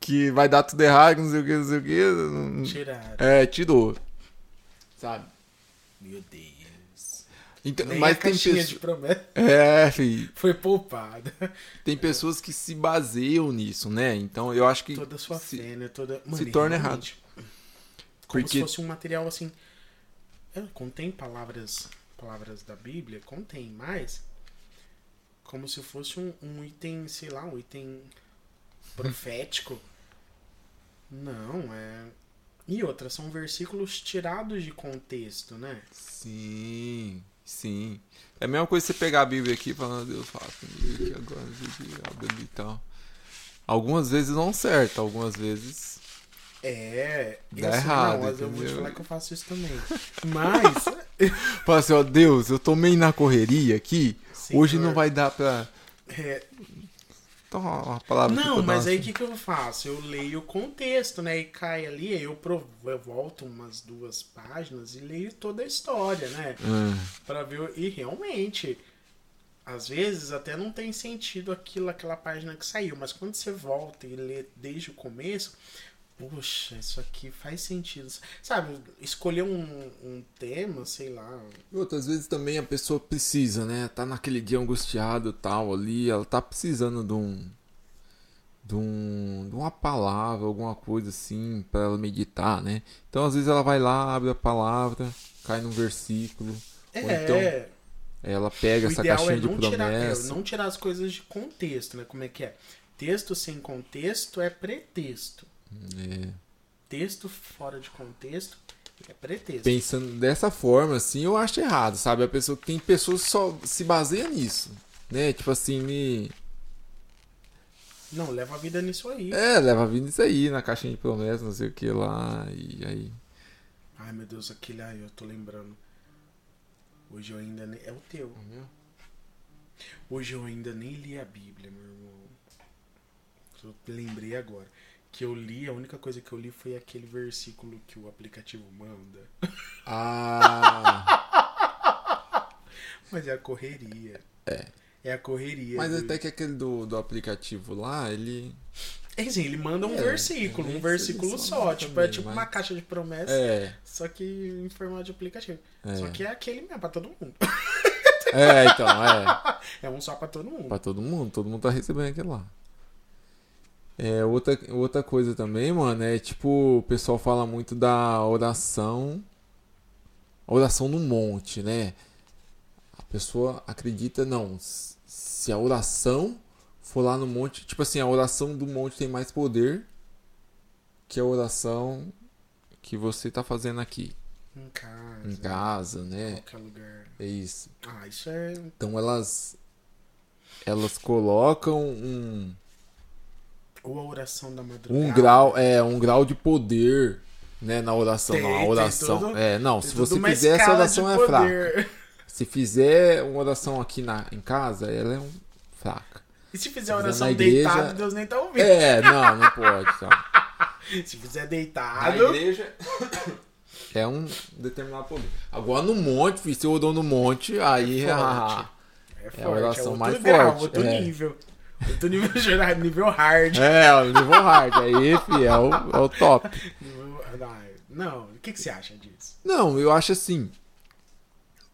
que vai dar tudo errado, não sei o que, não sei o que. não- Tiraram. É, tirou. Sabe? Então, Nem mas a tem pessoas. de promessa É, filho. foi poupada. Tem pessoas que se baseiam nisso, né? Então eu acho que. Toda a sua se- fé, né? Toda... se torna realmente, Como Porque- se fosse um material assim. É, contém palavras palavras da Bíblia, contém, mas como se fosse um, um item, sei lá, um item profético. Não, é. E outra, são versículos tirados de contexto, né? Sim, sim. É a mesma coisa você pegar a Bíblia aqui e falar, Deus, fala comigo aqui agora, Bíblia, e tal. Algumas vezes não certo, algumas vezes. É. Dá eu errado, Não, mas eu vou te falar que eu faço isso também. Mas. Fala assim, ó, Deus, eu tô meio na correria aqui. Sim, hoje senhor. não vai dar pra. é, Toma uma palavra Não, mas aí o que, que eu faço? Eu leio o contexto, né? E cai ali, aí eu, provo- eu volto umas duas páginas e leio toda a história, né? Ah, Pra ver. E realmente, às vezes até não tem sentido aquilo, aquela página que saiu, mas quando você volta e lê desde o começo. Poxa, isso aqui faz sentido. Sabe, escolher um, um tema, sei lá. E outras vezes também a pessoa precisa, né? Tá naquele dia angustiado tal ali, ela tá precisando de um. De, um, de uma palavra, alguma coisa assim, pra ela meditar, né? Então às vezes ela vai lá, abre a palavra, cai num versículo, É, Ou então, ela pega o essa ideal caixinha é de não tirar, é, promessa. não tirar as coisas de contexto, né? Como é que é? Texto sem contexto é pretexto. É. Texto fora de contexto é pretexto. Pensando dessa forma, assim, eu acho errado, sabe? A pessoa tem pessoas que só se baseiam nisso, né? Tipo assim, me. Não, leva a vida nisso aí. É, leva a vida isso aí, na caixinha de promessa, não sei o que lá, e aí. Ai, meu Deus, aquele aí, eu tô lembrando. Hoje eu ainda nem. É o teu. Hoje eu ainda nem li a Bíblia, meu irmão. Eu lembrei agora. Que eu li, a única coisa que eu li foi aquele versículo que o aplicativo manda. Ah! Mas é a correria. É. É a correria. Mas do- até que aquele do, do aplicativo lá, ele. É assim, ele manda um É, versículo, é, um versículo só. manda Tipo, é também, tipo mas- uma caixa de promessa, É. só que em formato de aplicativo. É. Só que é aquele mesmo, pra todo mundo. É, então, é. É um só pra todo mundo. Pra todo mundo, todo mundo tá recebendo aquilo lá. É, outra, outra coisa também, mano, é tipo, o pessoal fala muito da oração. Oração no monte, né? A pessoa acredita, não. Se a oração for lá no monte, tipo assim, a oração do monte tem mais poder que a oração que você tá fazendo aqui. Em casa. Em casa, né? qualquer lugar. É isso. Ah, isso é. Então elas elas colocam um, Ou a oração da madrugada. um grau, é, um grau de poder, né, na oração. Tem- não, oração. tudo- é, não, se você fizer essa oração é fraca. Se fizer uma oração aqui na, em casa, ela é um, fraca. E se fizer Fizer oração na igreja- deitado, Deus nem tá ouvindo. É, não, não pode. Tá. Se fizer Na deitado. igreja é um determinado poder. Agora no monte, filho, você orou no monte, aí. É forte. ah, É forte. a oração outro mais grau, forte, Outro é. nível. Outro nível geral, nível hard. é, nível hard. Aí, filho, é o, é o top. Nível- Não, o que, que você acha disso? Não, eu acho assim.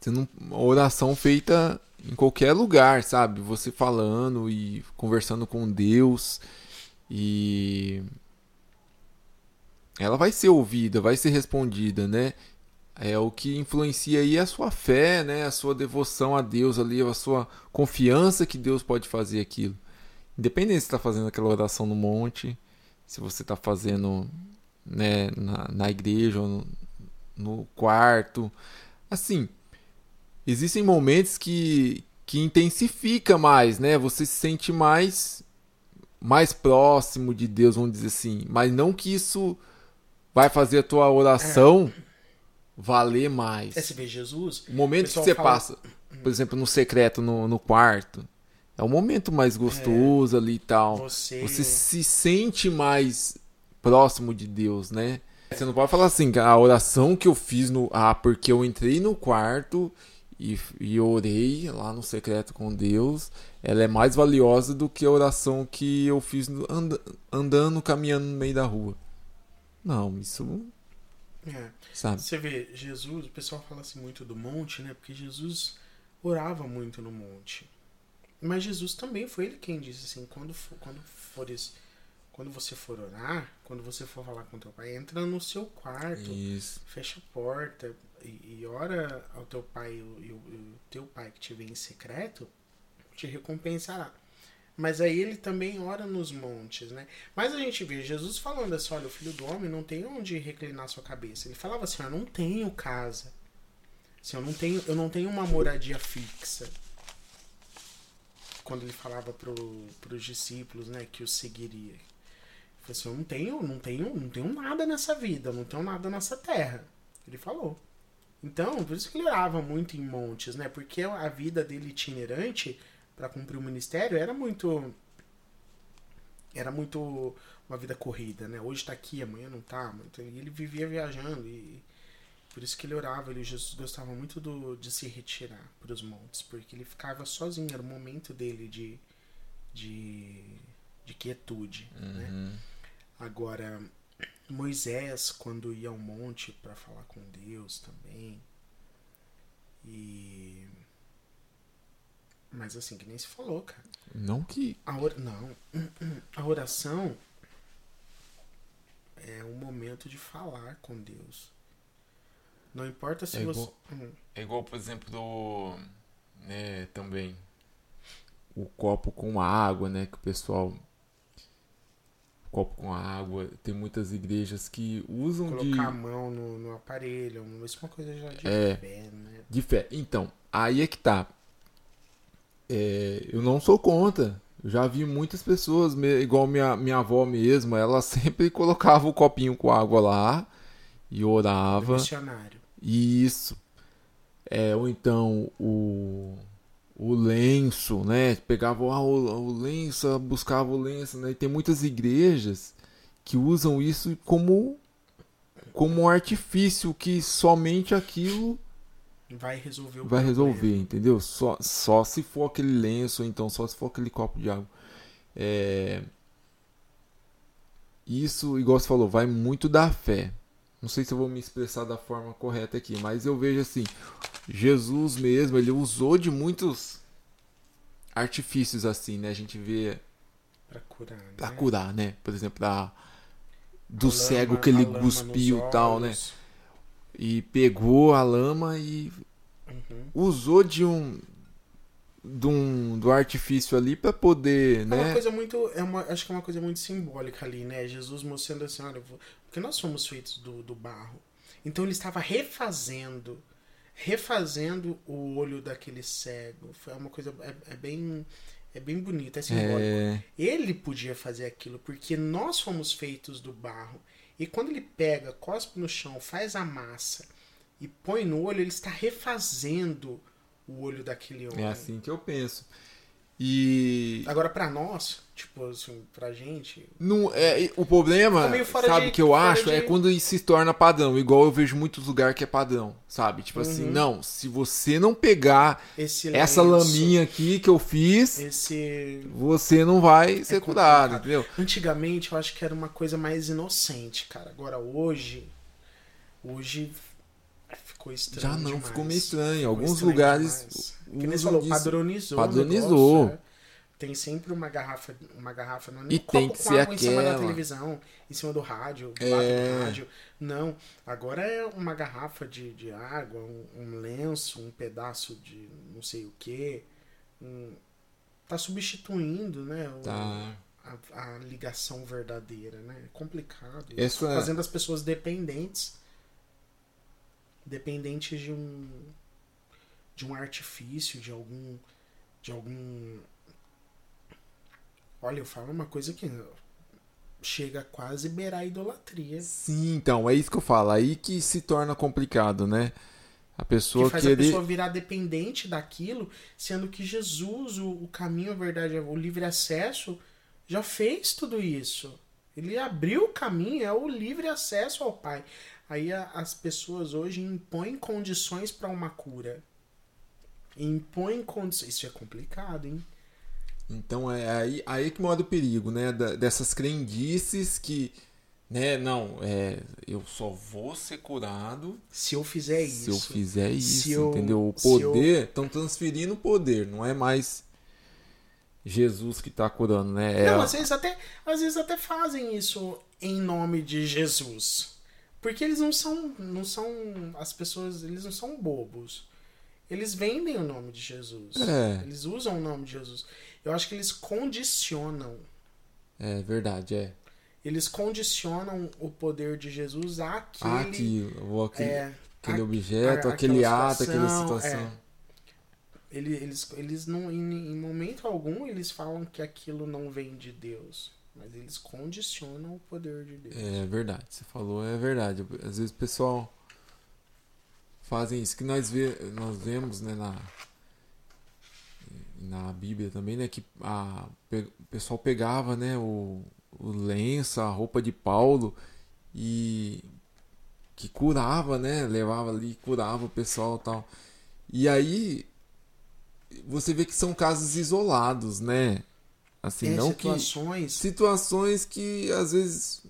Não, uma oração feita em qualquer lugar, sabe? Você falando e conversando com Deus e ela vai ser ouvida, vai ser respondida, né? É o que influencia aí é a sua fé, né? A sua devoção a Deus ali, a sua confiança que Deus pode fazer aquilo. Independente se está fazendo aquela oração no monte, se você está fazendo né, na, na igreja ou no, no quarto. Assim, existem momentos que, que intensifica mais, né? Você se sente mais mais próximo de Deus, vamos dizer assim. Mas não que isso vai fazer a tua oração valer mais. É, você vê Jesus, O momento que pessoal você fala- passa, por exemplo, no secreto, no, no quarto, é o momento mais gostoso ali e tal. você. Você se sente mais próximo de Deus, né? Você não pode falar assim, a oração que eu fiz no. Ah, porque eu entrei no quarto e, e orei lá no secreto com Deus, ela é mais valiosa do que a oração que eu fiz anda- andando, caminhando no meio da rua. Não, isso. É. Sabe? Você vê, Jesus, o pessoal fala assim muito do monte, né? Porque Jesus orava muito no monte. Mas Jesus também foi ele quem disse assim, quando for, quando fores, quando você for orar, quando você for falar com teu pai, entra no seu quarto, Isso. fecha a porta e, e ora ao teu pai e o, teu pai que te vê em secreto te recompensará. Mas aí ele também ora nos montes, né? Mas a gente vê Jesus falando assim, olha, o filho do homem não tem onde reclinar sua cabeça. Ele falava assim, eu não tenho casa. Assim, eu não tenho, eu não tenho uma moradia fixa. Quando ele falava pro, pros discípulos, né, que o seguiria. Ele falou assim, eu não tenho, não tenho, não tenho nada nessa vida, não tenho nada nessa terra. Ele falou. Então, por isso que ele orava muito em montes, né? Porque a vida dele itinerante para cumprir o ministério era muito era muito uma vida corrida, né? Hoje tá aqui, amanhã não tá. Então, ele vivia viajando e por isso que ele orava, ele Jesus gostava muito do, de se retirar para os montes, porque ele ficava sozinho, era o momento dele de de, de quietude, né? Uhum. Agora, Moisés, quando ia ao monte para falar com Deus também. E. Mas assim, que nem se falou, cara. Não que. A or... Não. A oração é um momento de falar com Deus. Não importa se É você. igual- Hum, É igual, por exemplo, do. Né, também. O copo com água, né? Que o pessoal. Copo com água. Tem muitas igrejas que usam de. Colocar a mão no, no aparelho. Isso é uma coisa já de É. fé, né? De fé. Então, aí é que tá. É, eu não sou contra. Eu já vi muitas pessoas, igual minha, minha avó mesmo, ela sempre colocava o copinho com água lá e orava. Missionário. Isso. É, ou então o, o lenço, né? Pegava ah, o, o lenço, buscava o lenço, né? E tem muitas igrejas que usam isso como, como um artifício que somente aquilo Vai resolver vai resolver, entendeu? Só, só se for aquele lenço, ou então só se for aquele copo de água. É... Isso, igual você falou, vai muito da fé. Não sei se eu vou me expressar da forma correta aqui, mas eu vejo assim, Jesus mesmo, ele usou de muitos artifícios assim, né? A gente vê Pra curar, né? pra curar, né? Por exemplo, da do A cego lama- que ele cuspiu e tal, né? E pegou a lama e Uhum. usou de um do, do artifício ali para poder, É né? uma coisa muito. É uma, acho que é uma coisa muito simbólica ali, né? Jesus mostrando assim, olha, porque nós somos feitos do, do barro. Então ele estava refazendo, refazendo o olho daquele cego. Foi uma coisa. É, é bem. É bem bonito, é simbólico. É, Ele podia fazer aquilo, porque nós fomos feitos do barro. E quando ele pega, cospe no chão, faz a massa e põe no olho, ele está refazendo o olho daquele homem. é assim que eu penso. E Agora, pra nós, tipo assim, pra gente, não é o problema, fora sabe de- que eu acho de- é quando isso se torna padrão, igual eu vejo muitos lugares que é padrão, sabe? Tipo assim, Uhum. não, se você não pegar esse essa lenço, laminha aqui que eu fiz, Esse. você não vai ser É curado, complicado. entendeu? Antigamente eu acho que era uma coisa mais inocente, cara. Agora hoje. Hoje ficou estranho. Já não, demais. ficou meio estranho. Alguns estranho lugares. Que nem falou, padronizou. Padronizou. negócio, né? Tem sempre uma garrafa, uma garrafa não é nem E um tem copo que ser água em cima da aquela. televisão, em cima do rádio, do É. lado do rádio. Não, agora é uma garrafa de, de água, um, um lenço, um pedaço de não sei o que. tá substituindo, né? o- Tá. a, a ligação verdadeira, né? É complicado. isso. Essa- Fazendo as pessoas dependentes. Dependentes de um. De um artifício, de algum. De algum. Olha, eu falo uma coisa que chega a quase beirar a idolatria. Sim, então, é isso que eu falo. Aí que se torna complicado, né? A Que pessoa faz a pessoa virar dependente daquilo, sendo que Jesus, o, o caminho, a verdade, o livre acesso, já fez tudo isso. Ele abriu o caminho, é o livre acesso ao Pai. Aí a- as pessoas hoje impõem condições para uma cura. Impõem condições. Isso é complicado, hein? Então é aí, aí que mora o perigo, né? Da- dessas crendices que, né? Não, é, eu só vou ser curado Se eu fizer se isso. eu fizer isso, Se eu- entendeu? O se eu- poder, estão transferindo o poder, não é mais Jesus que tá curando, né? É Não, a- às vezes até, às vezes até fazem isso em nome de Jesus. Porque eles não são, não são as pessoas, eles não são bobos. Eles vendem o nome de Jesus. É. Eles usam o nome de Jesus. Eu acho que eles condicionam. é verdade, é. Eles condicionam o poder de Jesus àquele, Aquilo, aquele, é, aquele a- objeto, a- aquele ato, aquela situação, é. Ele- eles, eles não, em, em momento algum, eles falam que aquilo não vem de Deus. Mas eles condicionam o poder de Deus. É verdade, você falou, é verdade. Às vezes o pessoal fazem isso que nós, vê, nós vemos né, na, na Bíblia também, né? Que a, o pessoal pegava né, o, o lenço, a roupa de Paulo e que curava, né? Levava ali, curava o pessoal tal. E aí você vê que são casos isolados, né? Assim, Tem não que situações. situações que às vezes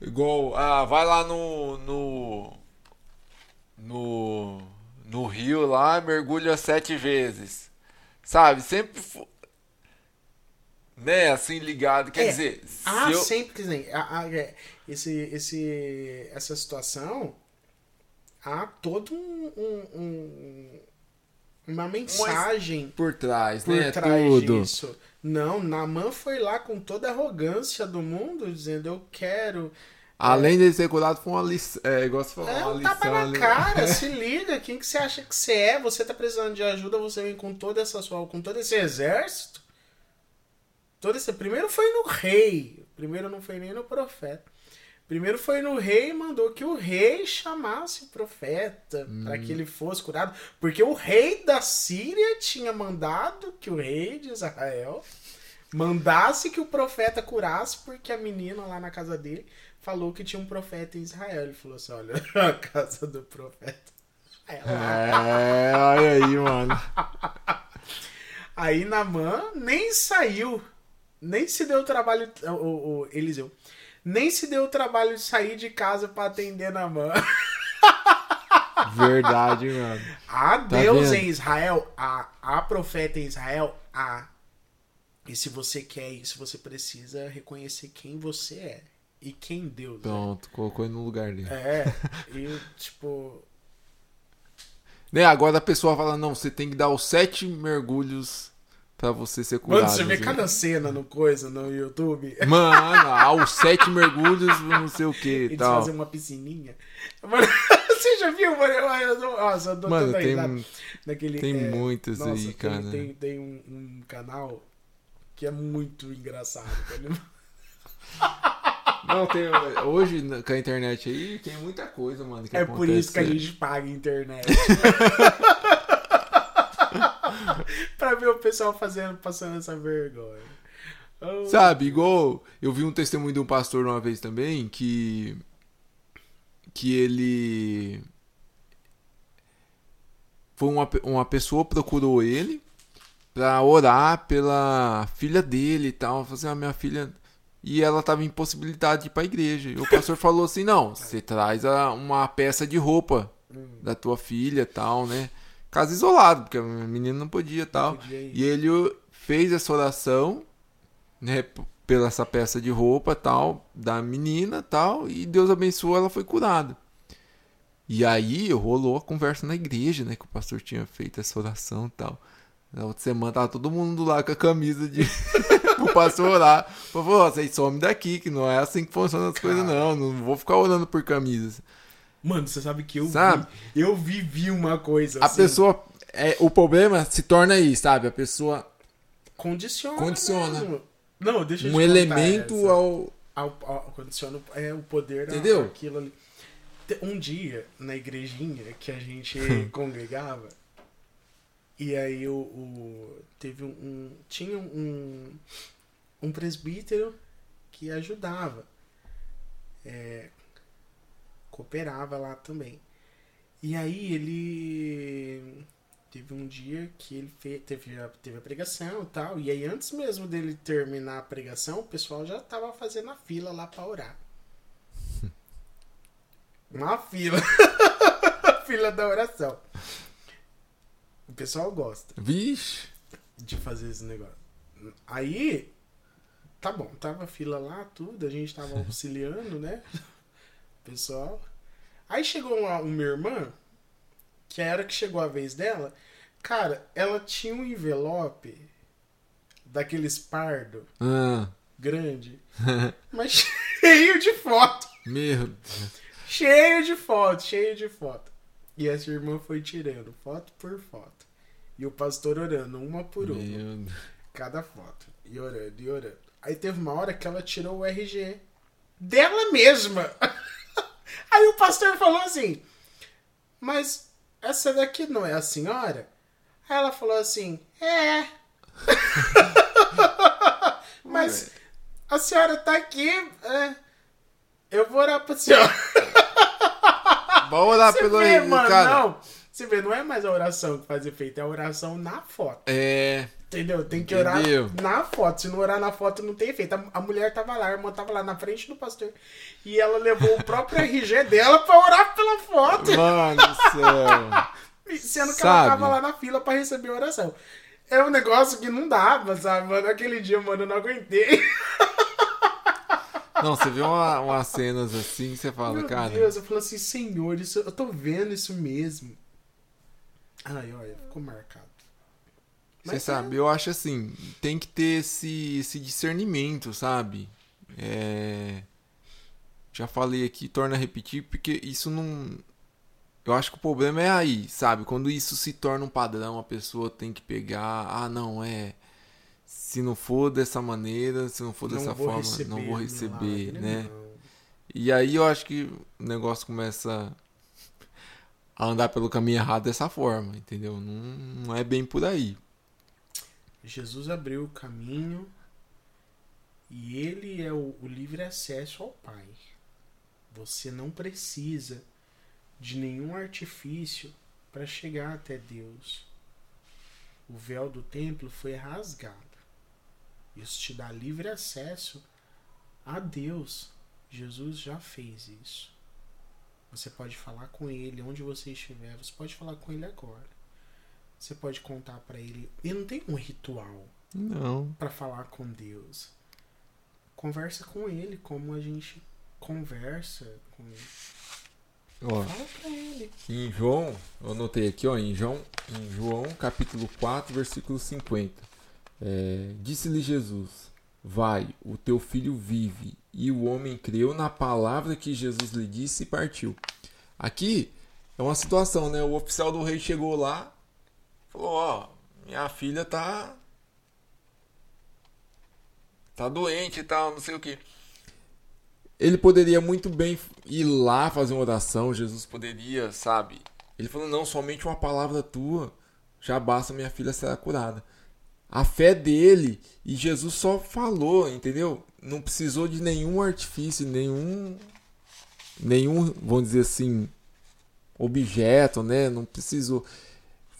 igual ah vai lá no no no no rio lá mergulha sete vezes sabe sempre fo- né assim ligado quer É, dizer se Ah, eu sempre que nem. ah, é, esse, esse, essa situação há todo um, um- um- uma mensagem por trás por né trás tudo disso. Não, Naman foi lá com toda a arrogância do mundo, dizendo eu quero. além de ser curado foi uma lição é igual você falou É uma um lição tapa na ali. cara, se liga, quem que você acha que você é? Você tá precisando de ajuda, você vem com toda essa sua, com todo esse exército. Todo esse, primeiro foi no rei, primeiro não foi nem no profeta. Primeiro foi no rei e mandou que o rei chamasse o profeta para que ele fosse curado, porque o rei da Síria tinha mandado que o rei de Israel mandasse que o profeta curasse, porque a menina lá na casa dele falou que tinha um profeta em Israel. Ele falou assim: olha, a casa do profeta. é é olha aí mano Aí Namã nem saiu, nem se deu trabalho, o, o Eliseu, nem se deu o trabalho de sair de casa para atender Namã. verdade mano Há Deus vendo? em Israel, há, há profeta em Israel, há. E se você quer isso, você precisa reconhecer quem você é e quem Deus pronto colocou ele no lugar dele é. É, e tipo. Né? Agora a pessoa fala, não, você tem que dar os sete mergulhos pra você ser curado. Mano, você vê assim. cada cena no coisa, no YouTube. Mano, aos sete mergulhos, não sei o que e Eles tal. fazem uma piscininha. Mano, você já viu, mano? Eu, eu, eu, nossa, eu tô Mano, tem, naquele, tem é, muitas nossa, aí, tem, cara. Tem, tem um, um canal que é muito engraçado. tá ligado? Não, tem, hoje com a internet aí tem muita coisa, mano. É por isso que a acontece. gente paga a internet. pra ver o pessoal fazendo, passando essa vergonha. Oh, Sabe, igual eu vi um testemunho de um pastor uma vez também que que ele foi uma, uma pessoa procurou ele pra orar pela filha dele e tal, falou assim, ah, minha filha e ela tava impossibilitada de ir pra igreja. E o pastor falou assim: "Não, você traz a- uma peça de roupa da tua filha, e tal, né? Caso isolado, porque a menina não podia, e tal. podia. E ele fez essa oração né, pela essa peça de roupa tal da menina tal e Deus abençoou ela foi curada. E aí rolou a conversa na igreja né que o pastor tinha feito essa oração tal. Na outra semana tava todo mundo lá com a camisa de o pastor orar. Falou "Ô, vocês somem daqui que não é assim que funcionam as coisas não. Não vou ficar orando por camisas Mano, você sabe que eu Sabe? vi. Eu vivi uma coisa a assim. pessoa é, o problema se torna aí sabe a pessoa Condiciona. Condiciona. mesmo. Não, deixa eu um elemento essa. ao ao, ao, condiciona o- é, o poder Entendeu? daquilo ali. Um dia, na igrejinha que a gente congregava, e aí o, o- teve um, um- Tinha um, um presbítero que ajudava. é, cooperava lá também. E aí ele teve um dia que ele fe- teve, a, teve a pregação e tal. E aí antes mesmo dele terminar a pregação, o pessoal já tava fazendo a fila lá pra orar. Uma fila. a fila da oração. O pessoal gosta vixe de fazer esse negócio. Aí, tá bom, tava a fila lá, tudo, a gente tava auxiliando, né? Pessoal. Aí chegou uma, uma irmã, que era que chegou a vez dela, cara, ela tinha um envelope daqueles pardo ah. grande, mas cheio de foto. Meu Deus. Cheio de foto, cheio de foto. E essa irmã foi tirando foto por foto. E o pastor orando, uma por uma. Deus. Cada foto. E orando, e orando. Aí teve uma hora que ela tirou o RG dela mesma. Aí o pastor falou assim: Mas essa daqui não é a senhora? Aí ela falou assim: É. Mas a senhora tá aqui. é, eu vou orar pra senhora. Vamos orar Você pelo vê, mano, cara. não. Você vê, não é mais a oração que faz efeito, é a oração na foto. É. Entendeu? Tem que Entendeu? orar na foto. Se não orar na foto, não tem efeito. A, a mulher tava lá, a irmã tava lá na frente do pastor. E ela levou o próprio RG dela pra orar pela foto. Mano do céu. Sendo que Sabe? ela tava lá na fila pra receber a oração. É um negócio que não dava, sabe, mano? Aquele dia, mano, eu não aguentei. Não, você vê uma- umas cenas assim, você fala, Meu cara. Deus, eu falo assim, senhor, isso, eu tô vendo isso mesmo. Ai, olha, ficou marcado. Você Mas sabe, eu acho assim, tem que ter esse, esse discernimento, sabe? É, Já falei aqui, torna a repetir, porque isso não. Eu acho que o problema é aí, sabe? Quando isso se torna um padrão, a pessoa tem que pegar. Ah, não, é. Se não for dessa maneira, se não for dessa vou forma, receber não vou o receber, milagre, né? não. E aí eu acho que o negócio começa a andar pelo caminho errado dessa forma, entendeu? Não, não é bem por aí. Jesus abriu o caminho e ele é o, o livre acesso ao Pai. Você não precisa de nenhum artifício para chegar até Deus. O véu do templo foi rasgado. Isso te dá livre acesso a Deus. Jesus já fez isso. Você pode falar com ele onde você estiver. Você pode falar com ele agora. Você pode contar para ele. Ele não tem um ritual Não. para falar com Deus. Conversa com ele como a gente conversa com Ó, Fala pra ele. em João, eu anotei aqui, ó, em João, em João capítulo 4, versículo 50. É, Disse-lhe Jesus: Vai, o teu filho vive. E o homem creu na palavra que Jesus lhe disse e partiu. Aqui é uma situação, né? O oficial do rei chegou lá, falou: Ó, minha filha tá. Tá doente e tal, não sei o que. Ele poderia muito bem ir lá fazer uma oração, Jesus poderia, sabe? Ele falou: Não, somente uma palavra tua já basta, minha filha será curada. A fé dele e Jesus só falou, entendeu? Não precisou de nenhum artifício, nenhum. Nenhum, vamos dizer assim, objeto, né? Não precisou.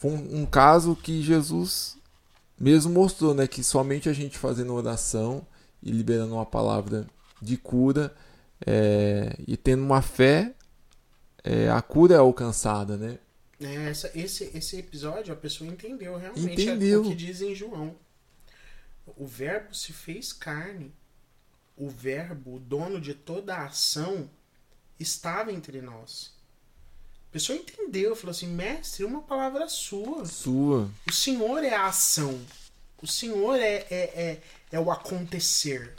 Foi um, um caso que Jesus mesmo mostrou, né? Que somente a gente fazendo oração e liberando uma palavra de cura é, e tendo uma fé, é, a cura é alcançada, né? É, essa, esse, esse episódio a pessoa entendeu realmente Entendeu. o que diz em João. O verbo se fez carne. O verbo, o dono de toda a ação, estava entre nós. A pessoa entendeu, falou assim, mestre, uma palavra sua. Sua. O Senhor é a ação. O Senhor é, é, é, é o acontecer.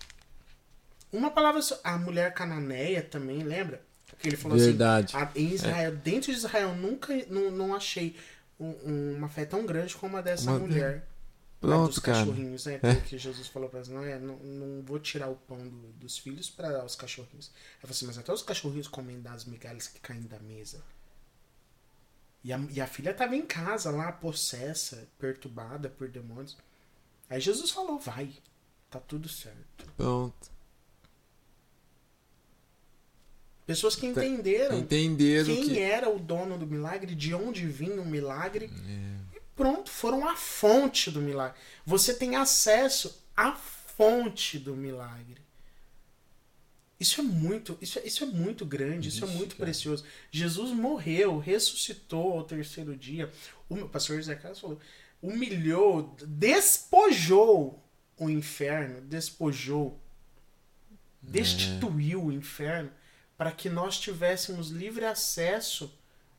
Uma palavra só. A mulher cananeia também, lembra? Que ele falou Verdade. assim: "A- em Israel, dentro de Israel, nunca não, não achei um- um- uma fé tão grande como a dessa Uma- mulher. Pronto, dos cara. cachorrinhos, né? É. Que Jesus falou pra elas, não, é, não, não vou tirar o pão do- dos filhos para dar aos cachorrinhos. Ela falou assim, mas até os cachorrinhos comem das migalhas que caem da mesa. E a, e a filha tava em casa lá, possessa, perturbada por demônios. Aí Jesus falou, vai, tá tudo certo. Pronto. Pessoas que entenderam Entenderam quem que. era o dono do milagre, de onde vinha o milagre. É. E pronto, foram a fonte do milagre. Você tem acesso à fonte do milagre. Isso é muito, isso é, isso é muito grande, isso é Vixe, muito cara. precioso. Jesus morreu, ressuscitou ao terceiro dia. O meu pastor José Carlos falou, humilhou, despojou o inferno, despojou, destituiu o inferno para que nós tivéssemos livre acesso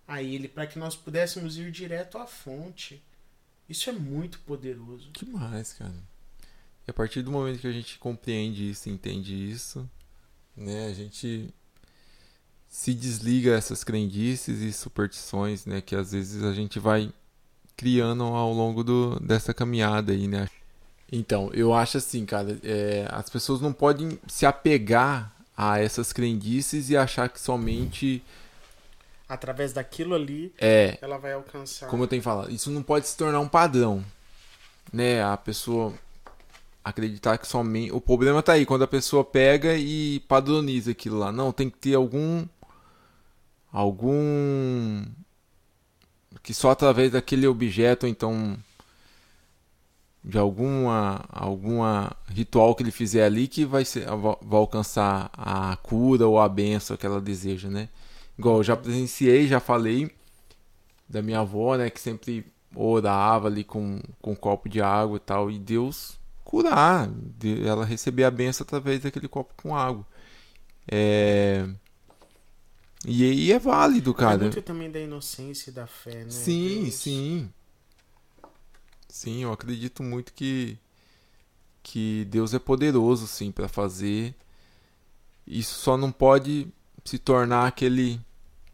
a ele, para que nós pudéssemos ir direto à fonte. Isso é muito poderoso. Demais, cara. E a partir do momento que a gente compreende isso, entende isso, né, a gente se desliga essas crendices e superstições, né, que às vezes a gente vai criando ao longo do, dessa caminhada aí, né. Então, eu acho assim, cara, é, as pessoas não podem se apegar a essas crendices e achar que somente Através daquilo ali, é ela vai alcançar. como eu tenho falado, isso não pode se tornar um padrão, né? A pessoa acreditar que somente. O problema tá aí, quando a pessoa pega e padroniza aquilo lá. Não, tem que ter algum. Algum. Que só através daquele objeto, então. De alguma, alguma ritual que ele fizer ali que vai, ser, vai alcançar a cura ou a benção que ela deseja, né? Igual eu já presenciei, já falei da minha avó, né, que sempre orava ali com, com um copo de água e tal, e Deus curar, de- ela receber a benção através daquele copo com água. É... E aí é válido, É cara. muito também da inocência e da fé, né? Sim, Deus- sim. Sim, eu acredito muito que que Deus é poderoso sim para fazer. Isso só não pode se tornar aquele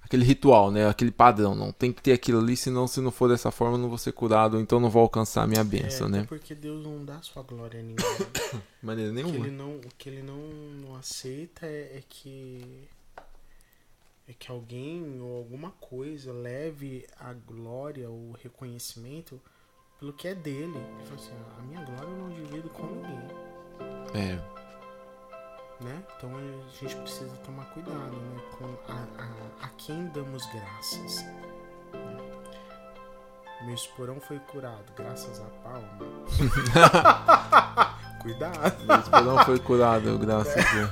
aquele ritual, né? Aquele padrão, não tem que ter aquilo ali, senão se não for dessa forma eu não vou ser curado, ou então não vou alcançar a minha É, bênção, até né? porque Deus não dá sua glória a ninguém. De maneira o que nenhuma. ele não, o que ele não, não aceita é, é que é que alguém ou alguma coisa leve a glória ou o reconhecimento pelo que é dele. Ele fala assim, "Ah, a minha glória eu não divido com ninguém, É, né? Então a gente precisa tomar cuidado, né? Com a, a, a quem damos graças. né? Meu esporão foi curado graças à palma. cuidado. meu esperão foi curado, graças a Deus.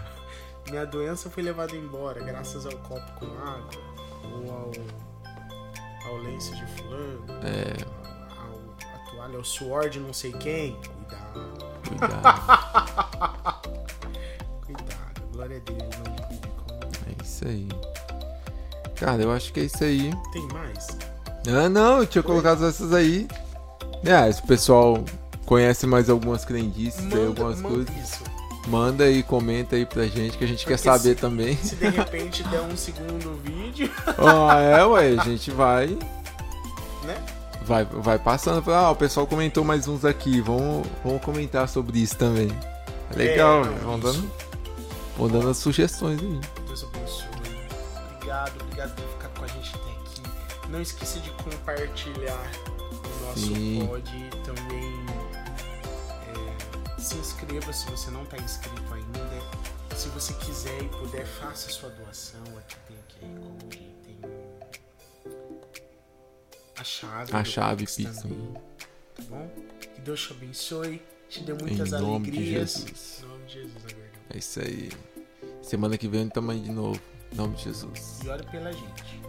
Minha doença foi levada embora graças ao copo com água ou ao, ao lenço de fulano, É, ao, a toalha, ao suor de não sei quem. Cuidado, cuidado. Glória não divide com É isso aí. Cara, eu acho que é isso aí. Tem mais? Ah, não, eu tinha colocado essas aí. É, se o pessoal conhece mais algumas crendices, aí, algumas manda coisas, isso. manda aí, comenta aí pra gente, que a gente quer Porque saber se- também. Se de repente der um segundo vídeo, Ah, é, ué, a gente vai. né? Vai, vai passando. Ah, o pessoal comentou mais uns aqui. Vamos, vamos comentar sobre isso também. Legal, É, velho. não, vão isso. dando, vão dando as sugestões aí. Deus abençoe. Obrigado, obrigado por ficar com a gente até aqui. Não esqueça de compartilhar o nosso Sim. pod também é, se inscreva se você não está inscrito ainda. Se você quiser e puder, faça sua doação. Aqui tem QR Code, tem a chave. A do chave Pix. Tá bom? Que Deus te abençoe, te dê Em muitas nome de alegrias. Jesus. Em nome de Jesus. É isso aí. Semana que vem tamo aí de novo. Em nome de Jesus. E ore pela gente.